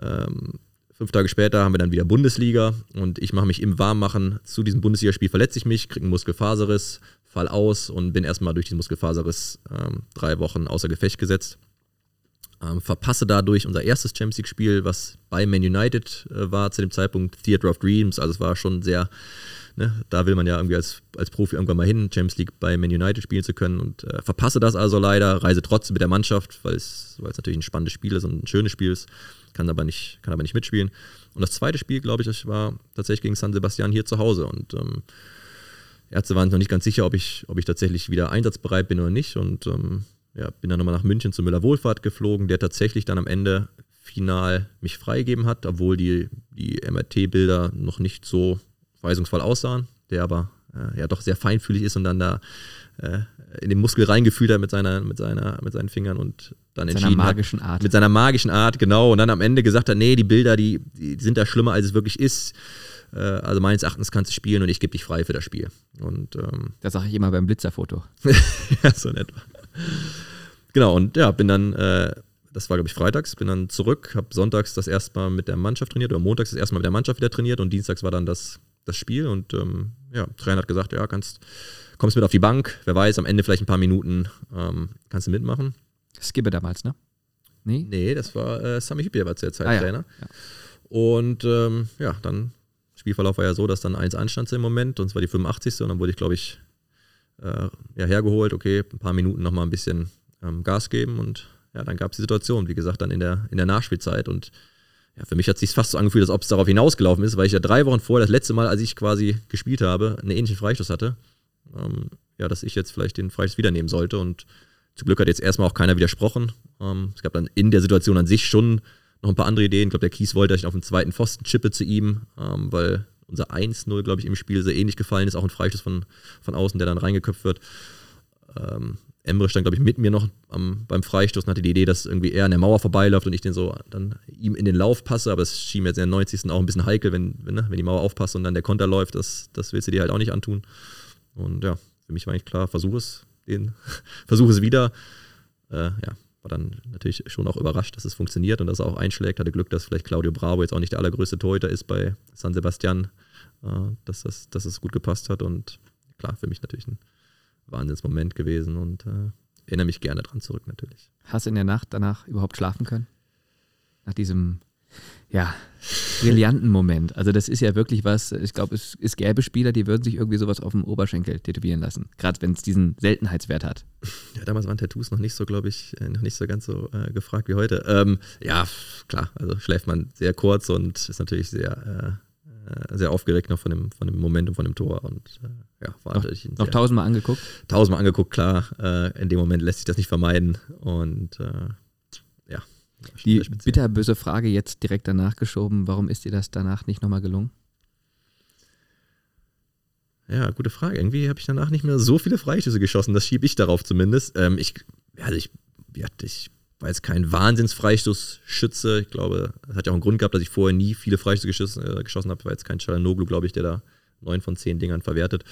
Ähm, fünf Tage später haben wir dann wieder Bundesliga und ich mache mich im Warmmachen zu diesem Bundesligaspiel, verletze ich mich, kriege einen Muskelfaserriss, fall aus und bin erstmal durch diesen Muskelfaserriss ähm, drei Wochen außer Gefecht gesetzt. Ähm, verpasse dadurch unser erstes Champions League-Spiel, was bei Man United äh, war zu dem Zeitpunkt Theatre of Dreams. Also es war schon sehr, ne, da will man ja irgendwie als, als Profi irgendwann mal hin, Champions League bei Man United spielen zu können und äh, verpasse das also leider, reise trotzdem mit der Mannschaft, weil es, natürlich ein spannendes Spiel ist und ein schönes Spiel ist, kann aber nicht, kann aber nicht mitspielen. Und das zweite Spiel, glaube ich, war tatsächlich gegen San Sebastian hier zu Hause und ähm, Ärzte waren noch nicht ganz sicher, ob ich, ob ich tatsächlich wieder einsatzbereit bin oder nicht. Und ähm, ja, bin dann nochmal nach München zu Müller Wohlfahrt geflogen, der tatsächlich dann am Ende final mich freigegeben hat, obwohl die, die MRT-Bilder noch nicht so weisungsvoll aussahen, der aber äh, ja doch sehr feinfühlig ist und dann da äh, in den Muskel reingefühlt hat mit seiner, mit seiner, mit seinen Fingern und dann mit entschieden magischen hat, Art. mit seiner magischen Art, genau, und dann am Ende gesagt hat, nee, die Bilder, die, die sind da schlimmer, als es wirklich ist. Äh, also meines Erachtens kannst du spielen und ich gebe dich frei für das Spiel. Und ähm, das sage ich immer beim Blitzerfoto. ja, so in etwa. Genau, und ja, bin dann, äh, das war glaube ich freitags, bin dann zurück, habe sonntags das erste Mal mit der Mannschaft trainiert oder montags das erste Mal mit der Mannschaft wieder trainiert und dienstags war dann das, das Spiel und ähm, ja, Trainer hat gesagt, ja, kannst, kommst mit auf die Bank, wer weiß, am Ende vielleicht ein paar Minuten ähm, kannst du mitmachen. Skibbe damals, ne? Nee? Nee, das war äh, Sami Hüppier war zu der Zeit ah, Trainer. Ja. Ja. Und ähm, ja, dann Spielverlauf war ja so, dass dann eins anstand im Moment und es war die 85. und dann wurde ich, glaube ich, äh, ja, hergeholt, okay, ein paar Minuten nochmal ein bisschen ähm, Gas geben und ja, dann gab es die Situation, wie gesagt, dann in der, in der Nachspielzeit und ja, für mich hat es sich fast so angefühlt, als ob es darauf hinausgelaufen ist, weil ich ja drei Wochen vorher, das letzte Mal, als ich quasi gespielt habe, einen ähnlichen Freistoß hatte. Ähm, ja, dass ich jetzt vielleicht den Freistoß wieder nehmen sollte und zum Glück hat jetzt erstmal auch keiner widersprochen. Ähm, es gab dann in der Situation an sich schon noch ein paar andere Ideen. Ich glaube, der Kies wollte, dass ich auf den zweiten Pfosten chippe zu ihm, ähm, weil unser 1-0, glaube ich, im Spiel sehr ähnlich gefallen ist. Auch ein Freistoß von, von außen, der dann reingeköpft wird. Ähm, Emre stand, glaube ich, mit mir noch am, beim Freistoß und hatte die Idee, dass irgendwie er an der Mauer vorbeiläuft und ich den so dann ihm in den Lauf passe. Aber es schien mir jetzt in der 90. auch ein bisschen heikel, wenn, wenn, ne, wenn die Mauer aufpasst und dann der Konter läuft. Das, das willst du dir halt auch nicht antun. Und ja, für mich war eigentlich klar, versuch es, den, versuch es wieder. Äh, ja, war dann natürlich schon auch überrascht, dass es funktioniert und dass er auch einschlägt. Hatte Glück, dass vielleicht Claudio Bravo jetzt auch nicht der allergrößte Torhüter ist bei San Sebastian, äh, dass, das, dass es gut gepasst hat. Und klar, für mich natürlich ein Wahnsinnsmoment gewesen und äh, erinnere mich gerne dran zurück natürlich. Hast du in der Nacht danach überhaupt schlafen können? Nach diesem ja, brillanten Moment. Also das ist ja wirklich was, ich glaube, es, es gäbe Spieler, die würden sich irgendwie sowas auf dem Oberschenkel tätowieren lassen. Gerade wenn es diesen Seltenheitswert hat. Ja, damals waren Tattoos noch nicht so, glaube ich, äh, noch nicht so ganz so äh, gefragt wie heute. Ähm, ja, klar, also schläft man sehr kurz und ist natürlich sehr, äh, sehr aufgeregt noch von dem, von dem Moment und von dem Tor. Und äh, ja, war noch, natürlich noch tausendmal angeguckt? Tausendmal angeguckt, klar. Äh, in dem Moment lässt sich das nicht vermeiden. Und äh, ja, die bitterböse Frage jetzt direkt danach geschoben, warum ist dir das danach nicht nochmal gelungen? Ja, gute Frage. Irgendwie habe ich danach nicht mehr so viele Freischüsse geschossen. Das schiebe ich darauf zumindest. Ähm, ich, also ich, ich war jetzt kein Wahnsinns-Freistoßschütze. Ich glaube, das hat ja auch einen Grund gehabt, dass ich vorher nie viele Freischüsse geschossen, äh, geschossen habe. War jetzt kein Chalanoglu, glaube ich, der da neun von zehn Dingern verwertet.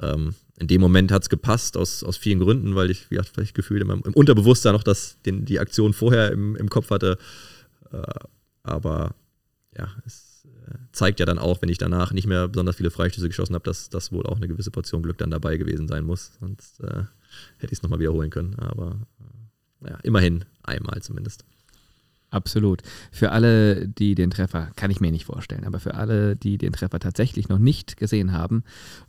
Ähm, in dem Moment hat es gepasst, aus, aus vielen Gründen, weil ich, wie gesagt, vielleicht gefühlt im, Unterbewusstsein noch das, den, die Aktion vorher im, im Kopf hatte. Äh, aber ja, es äh, zeigt ja dann auch, wenn ich danach nicht mehr besonders viele Freistöße geschossen habe, dass das wohl auch eine gewisse Portion Glück dann dabei gewesen sein muss. Sonst äh, hätte ich es nochmal wiederholen können. Aber ja, immerhin einmal zumindest. Absolut. Für alle, die den Treffer, kann ich mir nicht vorstellen, aber für alle, die den Treffer tatsächlich noch nicht gesehen haben,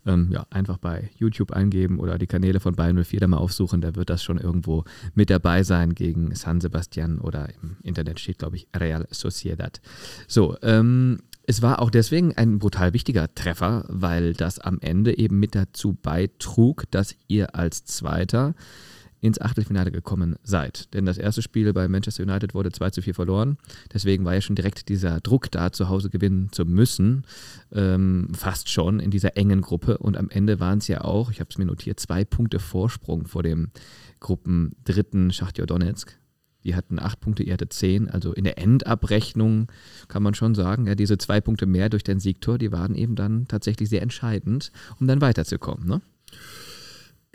ähm, ja, einfach bei YouTube eingeben oder die Kanäle von Bayern 04 da mal aufsuchen, da wird das schon irgendwo mit dabei sein gegen San Sebastian oder im Internet steht, glaube ich, Real Sociedad. So, ähm, es war auch deswegen ein brutal wichtiger Treffer, weil das am Ende eben mit dazu beitrug, dass ihr als Zweiter ins Achtelfinale gekommen seid. Denn das erste Spiel bei Manchester United wurde 2 zu 4 verloren. Deswegen war ja schon direkt dieser Druck da, zu Hause gewinnen zu müssen. Ähm, fast schon in dieser engen Gruppe. Und am Ende waren es ja auch, ich habe es mir notiert, zwei Punkte Vorsprung vor dem Gruppendritten Schachtjo Donetsk. Die hatten acht Punkte, ihr hattet zehn. Also in der Endabrechnung kann man schon sagen, ja, diese zwei Punkte mehr durch den Siegtor, die waren eben dann tatsächlich sehr entscheidend, um dann weiterzukommen. Ne?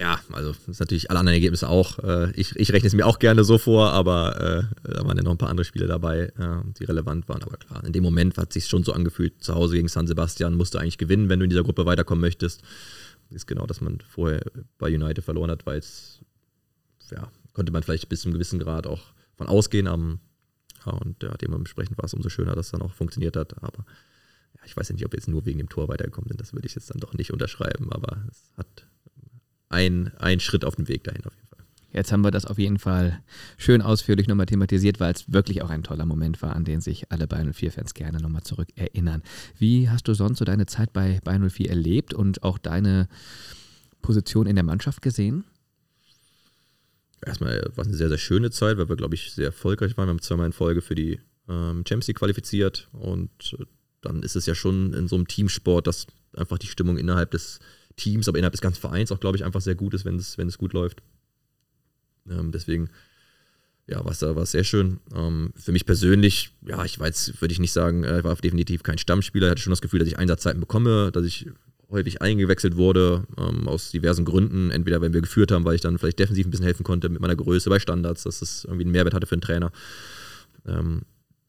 Ja, also das ist natürlich alle anderen Ergebnisse auch. Äh, ich, ich rechne es mir auch gerne so vor, aber äh, da waren ja noch ein paar andere Spiele dabei, äh, die relevant waren. Aber klar, in dem Moment hat es sich schon so angefühlt, zu Hause gegen San Sebastian musst du eigentlich gewinnen, wenn du in dieser Gruppe weiterkommen möchtest. Ist genau, dass man vorher bei United verloren hat, weil es, ja, konnte man vielleicht bis zu einem gewissen Grad auch von ausgehen. Um, ja, und ja, dementsprechend war es umso schöner, dass es dann auch funktioniert hat. Aber ja, ich weiß ja nicht, ob wir jetzt nur wegen dem Tor weitergekommen sind. Das würde ich jetzt dann doch nicht unterschreiben, aber es hat ein, ein Schritt auf dem Weg dahin auf jeden Fall. Jetzt haben wir das auf jeden Fall schön ausführlich nochmal thematisiert, weil es wirklich auch ein toller Moment war, an den sich alle Bayern 04-Fans gerne nochmal zurück erinnern. Wie hast du sonst so deine Zeit bei Bayern 04 erlebt und auch deine Position in der Mannschaft gesehen? Erstmal war es eine sehr, sehr schöne Zeit, weil wir, glaube ich, sehr erfolgreich waren. Wir haben zweimal in Folge für die ähm, Champions League qualifiziert und äh, dann ist es ja schon in so einem Teamsport, dass einfach die Stimmung innerhalb des Teams, aber innerhalb des ganzen Vereins auch, glaube ich, einfach sehr gut ist, wenn es, wenn es gut läuft. Ähm, deswegen, ja, war es da war sehr schön. Ähm, für mich persönlich, ja, ich jetzt, würde ich nicht sagen, äh, war definitiv kein Stammspieler. Ich hatte schon das Gefühl, dass ich Einsatzzeiten bekomme, dass ich häufig eingewechselt wurde, ähm, aus diversen Gründen. Entweder, wenn wir geführt haben, weil ich dann vielleicht defensiv ein bisschen helfen konnte mit meiner Größe bei Standards, dass es irgendwie einen Mehrwert hatte für einen Trainer. Ähm,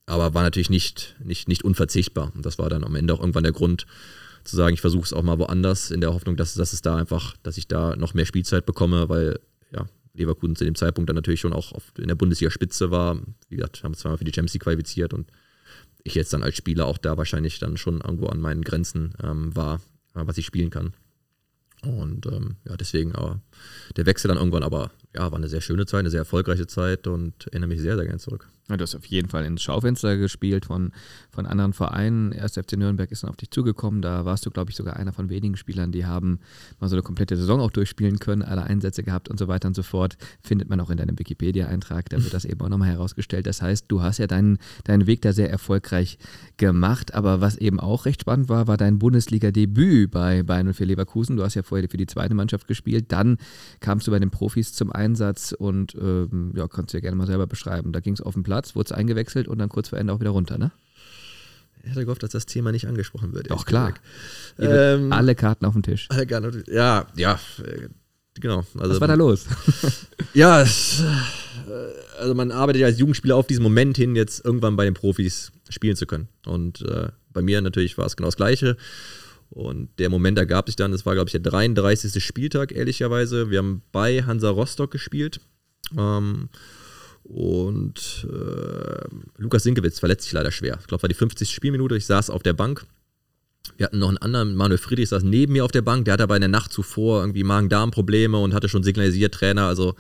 aber war natürlich nicht, nicht, nicht unverzichtbar. Und das war dann am Ende auch irgendwann der Grund, zu sagen, ich versuche es auch mal woanders, in der Hoffnung, dass, dass es da einfach, dass ich da noch mehr Spielzeit bekomme, weil ja, Leverkusen zu dem Zeitpunkt dann natürlich schon auch in der Bundesliga-Spitze war. Wie gesagt, haben zweimal für die Champions League qualifiziert und ich jetzt dann als Spieler auch da wahrscheinlich dann schon irgendwo an meinen Grenzen ähm, war, äh, was ich spielen kann. Und ähm, ja, deswegen aber der Wechsel dann irgendwann, aber ja, war eine sehr schöne Zeit, eine sehr erfolgreiche Zeit und erinnere mich sehr, sehr gern zurück. Ja, du hast auf jeden Fall ins Schaufenster gespielt von, von anderen Vereinen. Erst FC Nürnberg ist dann auf dich zugekommen. Da warst du, glaube ich, sogar einer von wenigen Spielern, die haben mal so eine komplette Saison auch durchspielen können, alle Einsätze gehabt und so weiter und so fort. Findet man auch in deinem Wikipedia-Eintrag, da wird das eben auch nochmal herausgestellt. Das heißt, du hast ja deinen, deinen Weg da sehr erfolgreich gemacht. Aber was eben auch recht spannend war, war dein Bundesliga-Debüt bei Bayern für Leverkusen. Du hast ja vorher für die zweite Mannschaft gespielt. Dann kamst du bei den Profis zum Einsatz und ähm, ja, kannst du ja gerne mal selber beschreiben. Da ging es auf den Platz wurde es eingewechselt und dann kurz vor Ende auch wieder runter, ne? Ich hätte gehofft, dass das Thema nicht angesprochen wird. Doch, klar. Ähm, alle Karten auf dem Tisch. Alle Karten auf dem Tisch. Ja, ja, äh, genau. Also, Was war da los? ja, äh, also man arbeitet ja als Jugendspieler auf diesen Moment hin, jetzt irgendwann bei den Profis spielen zu können. Und äh, bei mir natürlich war es genau das Gleiche. Und der Moment ergab sich dann, das war, glaube ich, der 33. Spieltag, ehrlicherweise. Wir haben bei Hansa Rostock gespielt. Ähm, und äh, Lukas Sinkewitz verletzt sich leider schwer. Ich glaube, war die 50. Spielminute. Ich saß auf der Bank. Wir hatten noch einen anderen, Manuel Friedrich saß neben mir auf der Bank. Der hatte aber in der Nacht zuvor irgendwie Magen-Darm-Probleme und hatte schon signalisiert, Trainer, also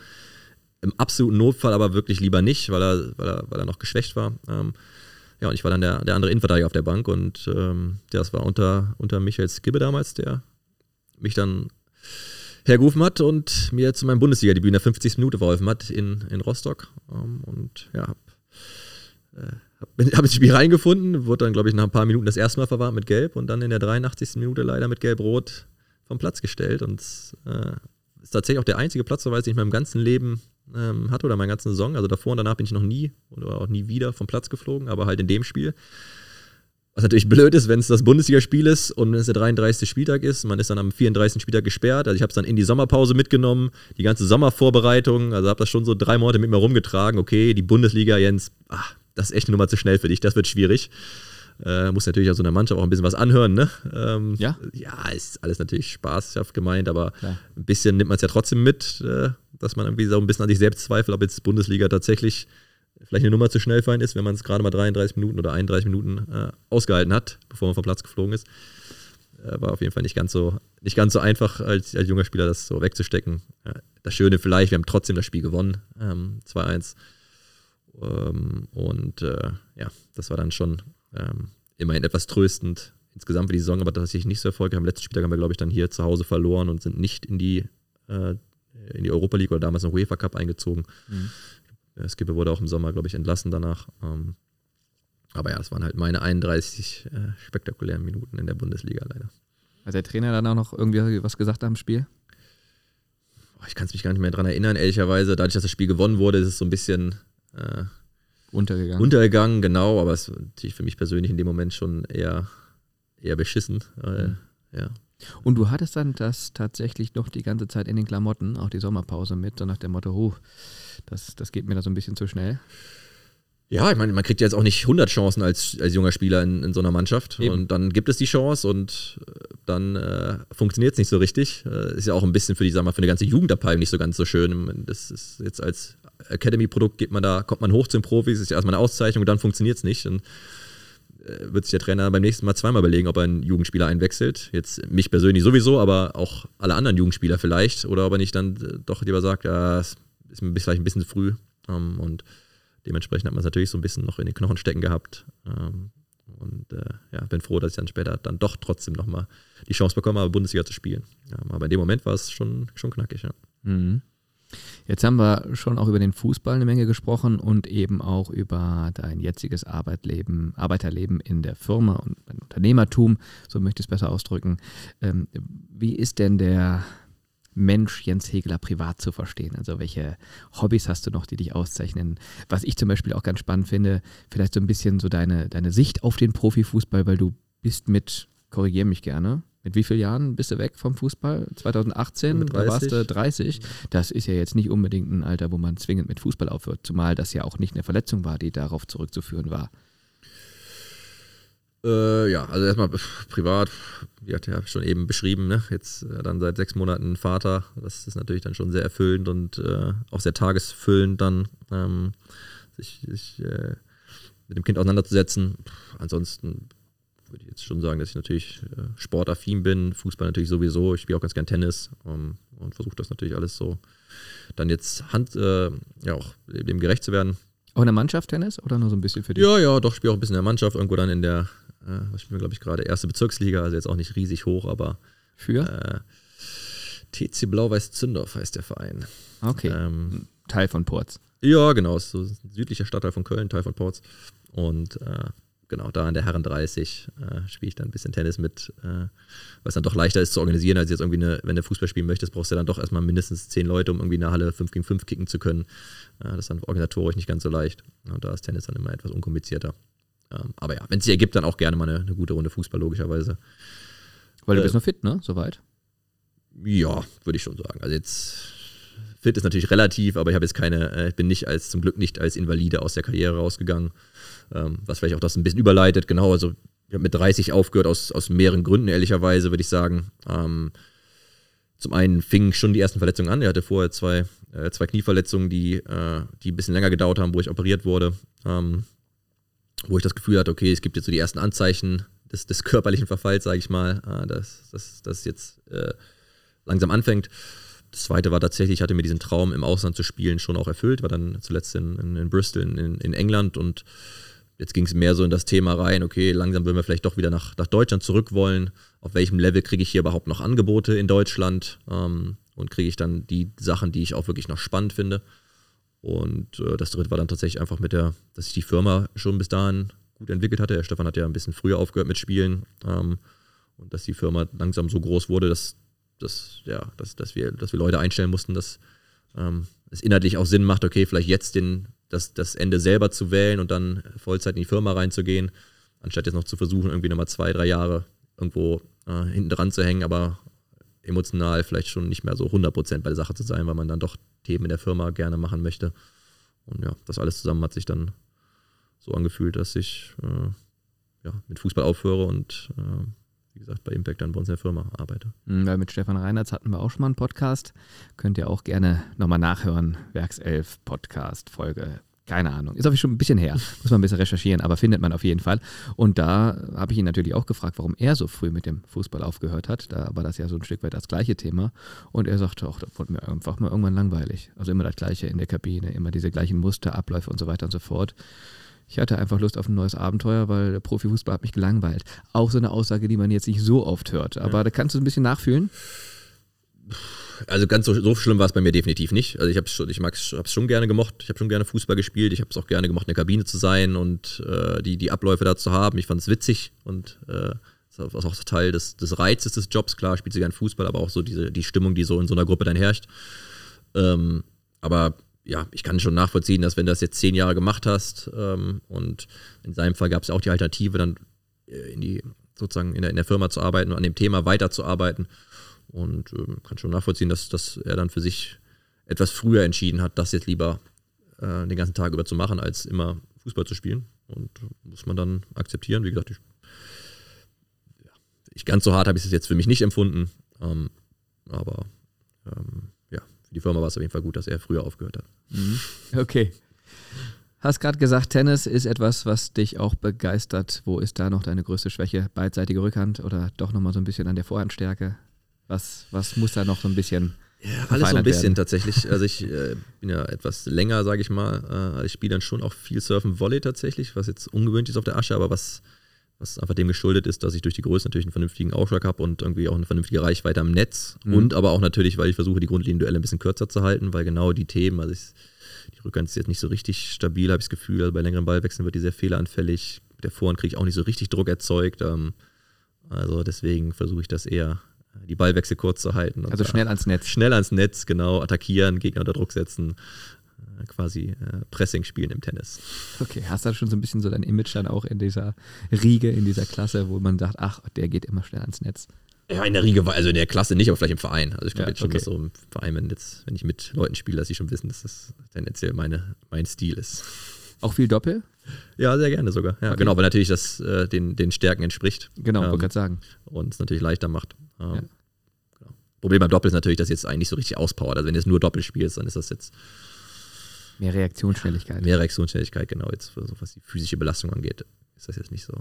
im absoluten Notfall aber wirklich lieber nicht, weil er, weil er, weil er noch geschwächt war. Ähm, ja, und ich war dann der, der andere Innenverteidiger auf der Bank und ähm, das war unter, unter Michael Skibbe damals, der mich dann hergerufen hat und mir zu meinem Bundesliga-Debüt in der 50. Minute verholfen hat in, in Rostock. Ähm, und ja, hab, äh, hab, hab ins Spiel reingefunden, wurde dann, glaube ich, nach ein paar Minuten das erste Mal verwarnt mit Gelb und dann in der 83. Minute leider mit Gelb-Rot vom Platz gestellt. Und äh, ist tatsächlich auch der einzige Platzverweis, den ich in meinem ganzen Leben ähm, hatte oder meiner ganzen Saison. Also davor und danach bin ich noch nie oder auch nie wieder vom Platz geflogen, aber halt in dem Spiel. Was natürlich blöd ist, wenn es das Bundesligaspiel ist und wenn es der 33. Spieltag ist. Man ist dann am 34. Spieltag gesperrt. Also ich habe es dann in die Sommerpause mitgenommen, die ganze Sommervorbereitung. Also habe das schon so drei Monate mit mir rumgetragen. Okay, die Bundesliga, Jens, ach, das ist echt eine Nummer zu schnell für dich. Das wird schwierig. Äh, muss natürlich aus so einer Mannschaft auch ein bisschen was anhören, ne? Ähm, ja. Ja, ist alles natürlich spaßhaft gemeint, aber Klar. ein bisschen nimmt man es ja trotzdem mit, äh, dass man irgendwie so ein bisschen an sich selbst zweifelt, ob jetzt Bundesliga tatsächlich vielleicht eine Nummer zu schnell für einen ist, wenn man es gerade mal 33 Minuten oder 31 Minuten äh, ausgehalten hat, bevor man vom Platz geflogen ist. Äh, war auf jeden Fall nicht ganz so, nicht ganz so einfach, als, als junger Spieler das so wegzustecken. Äh, das Schöne vielleicht, wir haben trotzdem das Spiel gewonnen, ähm, 2-1. Ähm, und äh, ja, das war dann schon ähm, immerhin etwas tröstend insgesamt für die Saison, aber tatsächlich nicht so erfolgreich. Am letzten Spieltag haben wir, glaube ich, dann hier zu Hause verloren und sind nicht in die, äh, in die Europa League oder damals noch UEFA Cup eingezogen. Mhm. Skipper wurde auch im Sommer, glaube ich, entlassen danach. Ähm, aber ja, es waren halt meine 31 äh, spektakulären Minuten in der Bundesliga leider. Hat der Trainer dann auch noch irgendwie was gesagt am Spiel? Ich kann es mich gar nicht mehr daran erinnern, ehrlicherweise. Dadurch, dass das Spiel gewonnen wurde, ist es so ein bisschen äh, untergegangen. Untergegangen, genau, aber es war natürlich für mich persönlich in dem Moment schon eher, eher beschissen. Äh, mhm. Ja. Und du hattest dann das tatsächlich noch die ganze Zeit in den Klamotten, auch die Sommerpause mit, so nach dem Motto, huh, das, das geht mir da so ein bisschen zu schnell. Ja, ich meine, man kriegt ja jetzt auch nicht 100 Chancen als, als junger Spieler in, in so einer Mannschaft. Eben. Und dann gibt es die Chance und äh, dann äh, funktioniert es nicht so richtig. Äh, ist ja auch ein bisschen für die, sag mal, für eine ganze Jugendabteilung nicht so ganz so schön. Das ist jetzt als Academy-Produkt geht man da, kommt man hoch zu den Profis, ist ja erstmal eine Auszeichnung und dann funktioniert es nicht. Und wird sich der Trainer beim nächsten Mal zweimal überlegen, ob er einen Jugendspieler einwechselt. Jetzt mich persönlich sowieso, aber auch alle anderen Jugendspieler vielleicht. Oder ob er nicht dann äh, doch lieber sagt, ja, ist mir vielleicht ein bisschen früh. Ähm, und dementsprechend hat man es natürlich so ein bisschen noch in den Knochen stecken gehabt. Ähm, und äh, ja, bin froh, dass ich dann später dann doch trotzdem nochmal die Chance bekomme, aber Bundesliga zu spielen. Ja, aber in dem Moment war es schon, schon knackig, ja. Mhm. Jetzt haben wir schon auch über den Fußball eine Menge gesprochen und eben auch über dein jetziges Arbeitleben, Arbeiterleben in der Firma und dein Unternehmertum, so möchte ich es besser ausdrücken. Ähm, wie ist denn der Mensch Jens Hegeler privat zu verstehen? Also welche Hobbys hast du noch, die dich auszeichnen? Was ich zum Beispiel auch ganz spannend finde, vielleicht so ein bisschen so deine, deine Sicht auf den Profifußball, weil du bist mit, korrigiere mich gerne, mit wie vielen Jahren bist du weg vom Fußball? 2018, da warst du 30. Das ist ja jetzt nicht unbedingt ein Alter, wo man zwingend mit Fußball aufhört, zumal das ja auch nicht eine Verletzung war, die darauf zurückzuführen war. Äh, ja, also erstmal privat, wie hat ja schon eben beschrieben, ne? jetzt äh, dann seit sechs Monaten Vater. Das ist natürlich dann schon sehr erfüllend und äh, auch sehr tagesfüllend dann, ähm, sich, sich äh, mit dem Kind auseinanderzusetzen. ansonsten würde ich jetzt schon sagen, dass ich natürlich äh, sportaffin bin, Fußball natürlich sowieso. Ich spiele auch ganz gern Tennis ähm, und versuche das natürlich alles so dann jetzt Hand, äh, ja auch dem gerecht zu werden. Auch in der Mannschaft Tennis oder nur so ein bisschen für dich? Ja, ja, doch, spiele auch ein bisschen in der Mannschaft, irgendwo dann in der äh, was spielen wir, glaube ich, gerade erste Bezirksliga, also jetzt auch nicht riesig hoch, aber für äh, TC Blau-Weiß Zündorf heißt der Verein. Okay. Ähm, Teil von Ports. Ja, genau, ist so ein südlicher Stadtteil von Köln, Teil von Ports. Und äh, genau, da in der Herren 30 äh, spiele ich dann ein bisschen Tennis mit, äh, was dann doch leichter ist zu organisieren, als jetzt irgendwie eine, wenn du Fußball spielen möchtest, brauchst du dann doch erstmal mindestens zehn Leute, um irgendwie in der Halle 5 gegen 5 kicken zu können. Äh, das ist dann organisatorisch nicht ganz so leicht. Und da ist Tennis dann immer etwas unkomplizierter. Ähm, aber ja, wenn es sich ergibt, dann auch gerne mal eine, eine, gute Runde Fußball, logischerweise. Weil du äh, bist noch fit, ne? Soweit? Ja, würde ich schon sagen. Also jetzt fit ist natürlich relativ, aber ich habe jetzt keine, äh, bin nicht als, zum Glück nicht als Invalide aus der Karriere rausgegangen. Ähm, was vielleicht auch das ein bisschen überleitet. Genau, also ich habe mit 30 aufgehört aus, aus mehreren Gründen, ehrlicherweise, würde ich sagen. Ähm, zum einen fingen schon die ersten Verletzungen an. Er hatte vorher zwei, äh, zwei Knieverletzungen, die, äh, die ein bisschen länger gedauert haben, wo ich operiert wurde. Ähm, wo ich das Gefühl hatte, okay, es gibt jetzt so die ersten Anzeichen des, des körperlichen Verfalls, sage ich mal, äh, dass das jetzt äh, langsam anfängt. Das zweite war tatsächlich, ich hatte mir diesen Traum im Ausland zu spielen schon auch erfüllt, war dann zuletzt in, in, in Bristol in, in, England und jetzt ging es mehr so in das Thema rein, okay, langsam würden wir vielleicht doch wieder nach, nach Deutschland zurück wollen. Auf welchem Level kriege ich hier überhaupt noch Angebote in Deutschland ähm, und kriege ich dann die Sachen, die ich auch wirklich noch spannend finde. Und äh, das dritte war dann tatsächlich einfach mit der, dass ich die Firma schon bis dahin gut entwickelt hatte. Der Stefan hat ja ein bisschen früher aufgehört mit Spielen ähm, und dass die Firma langsam so groß wurde, dass, dass, ja, dass, dass, wir, dass wir Leute einstellen mussten, dass ähm, es inhaltlich auch Sinn macht, okay, vielleicht jetzt den, das, das Ende selber zu wählen und dann Vollzeit in die Firma reinzugehen, anstatt jetzt noch zu versuchen, irgendwie nochmal zwei, drei Jahre irgendwo äh, hinten dran zu hängen, aber emotional vielleicht schon nicht mehr so 100% bei der Sache zu sein, weil man dann doch Themen in der Firma gerne machen möchte. Und ja, das alles zusammen hat sich dann so angefühlt, dass ich äh, ja, mit Fußball aufhöre und äh, wie gesagt bei Impact dann bei uns in der Firma arbeite. Mhm, weil mit Stefan Reinhardt hatten wir auch schon mal einen Podcast. Könnt ihr auch gerne nochmal nachhören. Werkself Podcast Folge keine Ahnung. Ist auf schon ein bisschen her. Muss man ein bisschen recherchieren, aber findet man auf jeden Fall. Und da habe ich ihn natürlich auch gefragt, warum er so früh mit dem Fußball aufgehört hat. Da war das ja so ein Stück weit das gleiche Thema. Und er sagte auch, das wurde mir einfach mal irgendwann langweilig. Also immer das Gleiche in der Kabine, immer diese gleichen Muster, Abläufe und so weiter und so fort. Ich hatte einfach Lust auf ein neues Abenteuer, weil der Profifußball hat mich gelangweilt. Auch so eine Aussage, die man jetzt nicht so oft hört. Aber ja. da kannst du ein bisschen nachfühlen also ganz so, so schlimm war es bei mir definitiv nicht. Also ich habe es schon, ich mag's, hab's schon gerne gemocht. Ich habe schon gerne Fußball gespielt. Ich habe es auch gerne gemocht, in der Kabine zu sein und äh, die, die Abläufe da zu haben. Ich fand es witzig und äh, das ist auch Teil des, des Reizes des Jobs. Klar, spielt sie gerne Fußball, aber auch so diese, die Stimmung, die so in so einer Gruppe dann herrscht. Ähm, aber ja, ich kann schon nachvollziehen, dass wenn du das jetzt zehn Jahre gemacht hast ähm, und in seinem Fall gab es auch die Alternative, dann äh, in die sozusagen in der, in der Firma zu arbeiten und an dem Thema weiterzuarbeiten und äh, kann schon nachvollziehen, dass, dass er dann für sich etwas früher entschieden hat, das jetzt lieber äh, den ganzen Tag über zu machen, als immer Fußball zu spielen. Und äh, muss man dann akzeptieren. Wie gesagt, ich, ja, ich ganz so hart habe ich es jetzt für mich nicht empfunden. Ähm, aber ähm, für die Firma war es auf jeden Fall gut, dass er früher aufgehört hat. Mhm. Okay. Hast gerade gesagt, Tennis ist etwas, was dich auch begeistert. Wo ist da noch deine größte Schwäche? Beidseitige Rückhand oder doch nochmal so ein bisschen an der Vorhandstärke? Was, was muss da noch so ein bisschen Ja, alles so ein bisschen werden. tatsächlich. Also ich äh, bin ja etwas länger, sage ich mal. Äh, ich spiele dann schon auch viel Surfen Volley tatsächlich, was jetzt ungewöhnlich ist auf der Asche, aber was, was einfach dem geschuldet ist, dass ich durch die Größe natürlich einen vernünftigen Aufschlag habe und irgendwie auch eine vernünftige Reichweite am Netz. Mhm. Und aber auch natürlich, weil ich versuche, die Grundlinienduelle ein bisschen kürzer zu halten, weil genau die Themen, also ich, die Rückhand ist jetzt nicht so richtig stabil, habe ich das Gefühl. Also bei längeren Ballwechseln wird die sehr fehleranfällig. Mit der Vorhand kriege ich auch nicht so richtig Druck erzeugt. Ähm, also deswegen versuche ich das eher die Ballwechsel kurz zu halten. Also schnell ans Netz. Schnell ans Netz, genau. Attackieren, Gegner unter Druck setzen. Äh, quasi äh, Pressing spielen im Tennis. Okay, hast du schon so ein bisschen so dein Image dann auch in dieser Riege, in dieser Klasse, wo man sagt, ach, der geht immer schnell ans Netz? Ja, in der Riege, also in der Klasse nicht, aber vielleicht im Verein. Also ich glaube ja, jetzt schon, okay. dass so im Verein, wenn, jetzt, wenn ich mit Leuten spiele, dass sie schon wissen, dass das tendenziell meine, mein Stil ist. Auch viel Doppel? Ja, sehr gerne sogar. Ja, okay. genau, weil natürlich das äh, den, den Stärken entspricht. Genau, ähm, wollte gerade sagen. Und es natürlich leichter macht. Ähm, ja. genau. Problem beim Doppel ist natürlich, dass jetzt eigentlich so richtig auspowert. Also wenn du jetzt nur Doppel spielst, dann ist das jetzt mehr Reaktionsschnelligkeit. Mehr Reaktionsschnelligkeit, genau. Jetzt so, was die physische Belastung angeht, ist das jetzt nicht so.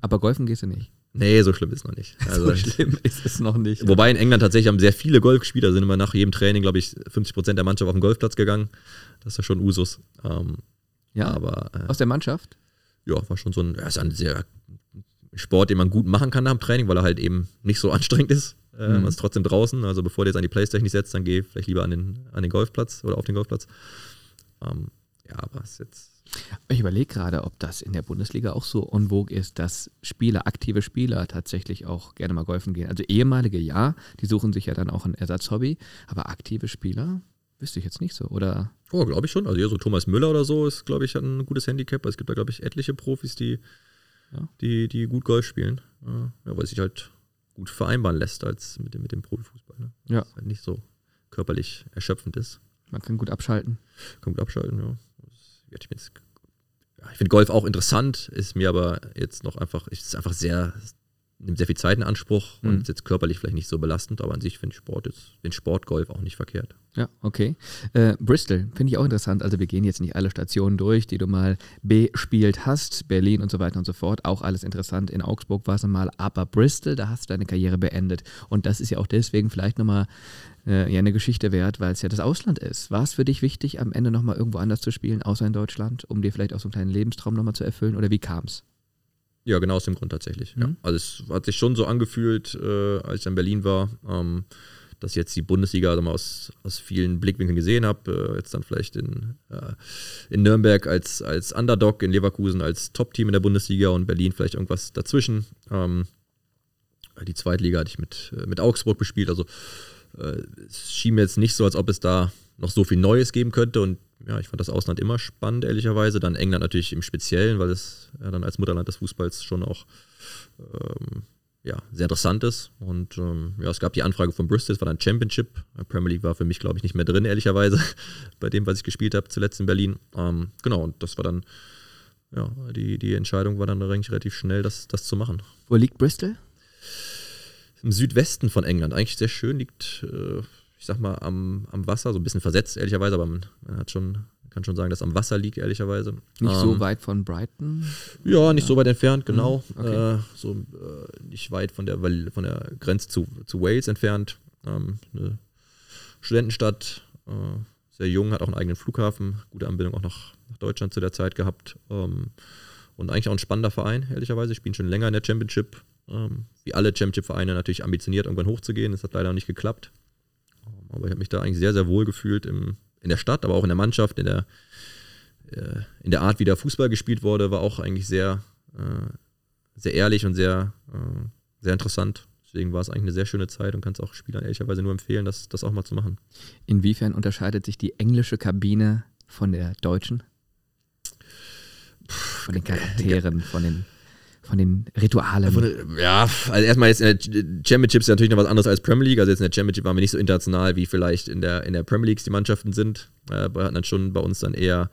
Aber Golfen gehst du nicht? Nee, so schlimm ist es noch nicht. Also, so schlimm ist es noch nicht. Wobei in England tatsächlich haben sehr viele Golfspieler, sind immer nach jedem Training, glaube ich, 50 Prozent der Mannschaft auf den Golfplatz gegangen. Das ist ja schon Usus. Ähm, ja, aber, äh, aus der Mannschaft? Ja, war schon so ein, ja, ist ein sehr Sport, den man gut machen kann nach dem Training, weil er halt eben nicht so anstrengend ist. Äh, mhm. Man ist trotzdem draußen. Also bevor du jetzt an die Playstation nicht setzt, dann geh vielleicht lieber an den, an den Golfplatz oder auf den Golfplatz. Ähm, ja, aber es ist jetzt. Ich überlege gerade, ob das in der Bundesliga auch so en vogue ist, dass Spieler, aktive Spieler tatsächlich auch gerne mal golfen gehen. Also ehemalige ja, die suchen sich ja dann auch ein Ersatzhobby, aber aktive Spieler wüsste ich jetzt nicht so, oder? Oh, glaube ich schon. Also hier so Thomas Müller oder so ist, glaube ich, ein gutes Handicap. Es gibt da, glaube ich, etliche Profis, die, ja. die, die gut Golf spielen. Ja, weil sich halt gut vereinbaren lässt als mit dem, mit dem Profifußball. Ne? Ja. Halt nicht so körperlich erschöpfend ist. Man kann gut abschalten. Kann gut abschalten, ja. Ich, ich finde Golf auch interessant, ist mir aber jetzt noch einfach, ist einfach sehr, nimmt sehr viel Zeit in Anspruch mhm. und ist jetzt körperlich vielleicht nicht so belastend, aber an sich finde ich Sport jetzt, den Sportgolf auch nicht verkehrt. Ja, okay. Äh, Bristol finde ich auch interessant. Also wir gehen jetzt nicht alle Stationen durch, die du mal bespielt hast. Berlin und so weiter und so fort. Auch alles interessant. In Augsburg war es mal, aber Bristol, da hast du deine Karriere beendet. Und das ist ja auch deswegen vielleicht nochmal äh, ja, eine Geschichte wert, weil es ja das Ausland ist. War es für dich wichtig, am Ende nochmal irgendwo anders zu spielen, außer in Deutschland, um dir vielleicht auch so einen kleinen Lebenstraum nochmal zu erfüllen? Oder wie kam es? Ja, genau aus dem Grund tatsächlich. Mhm. Ja. Also es hat sich schon so angefühlt, äh, als ich in Berlin war, ähm, dass ich jetzt die Bundesliga also mal aus, aus vielen Blickwinkeln gesehen habe. Äh, jetzt dann vielleicht in, äh, in Nürnberg als, als Underdog, in Leverkusen als Top-Team in der Bundesliga und Berlin vielleicht irgendwas dazwischen. Ähm, die Zweitliga hatte ich mit, äh, mit Augsburg bespielt. Also es schien mir jetzt nicht so, als ob es da noch so viel Neues geben könnte und ja, ich fand das Ausland immer spannend, ehrlicherweise. Dann England natürlich im Speziellen, weil es ja dann als Mutterland des Fußballs schon auch ähm, ja, sehr interessant ist. Und ähm, ja, es gab die Anfrage von Bristol, es war dann Championship. Premier League war für mich, glaube ich, nicht mehr drin, ehrlicherweise, bei dem, was ich gespielt habe, zuletzt in Berlin. Ähm, genau, und das war dann, ja, die, die Entscheidung war dann eigentlich relativ schnell, das, das zu machen. Wo liegt Bristol? Im Südwesten von England. Eigentlich sehr schön, liegt. Äh, ich sag mal, am, am Wasser, so ein bisschen versetzt, ehrlicherweise, aber man, man hat schon, kann schon sagen, dass am Wasser liegt, ehrlicherweise. Nicht ähm, so weit von Brighton? Ja, nicht ja. so weit entfernt, genau. Mhm, okay. äh, so äh, nicht weit von der, von der Grenze zu, zu Wales entfernt. Ähm, eine Studentenstadt, äh, sehr jung, hat auch einen eigenen Flughafen, gute Anbindung auch nach, nach Deutschland zu der Zeit gehabt. Ähm, und eigentlich auch ein spannender Verein, ehrlicherweise. Ich spiele schon länger in der Championship. Ähm, wie alle Championship-Vereine natürlich ambitioniert, irgendwann hochzugehen. Das hat leider noch nicht geklappt. Aber ich habe mich da eigentlich sehr, sehr wohl gefühlt im, in der Stadt, aber auch in der Mannschaft, in der, äh, in der Art, wie der Fußball gespielt wurde, war auch eigentlich sehr, äh, sehr ehrlich und sehr, äh, sehr interessant. Deswegen war es eigentlich eine sehr schöne Zeit und kann es auch Spielern ehrlicherweise nur empfehlen, das, das auch mal zu machen. Inwiefern unterscheidet sich die englische Kabine von der deutschen? Von den Charakteren, von den von den Ritualen. ja, also erstmal jetzt in der Championship ist ja natürlich noch was anderes als Premier League. Also jetzt in der Championship waren wir nicht so international, wie vielleicht in der, in der Premier League die Mannschaften sind. Äh, wir hatten dann schon bei uns dann eher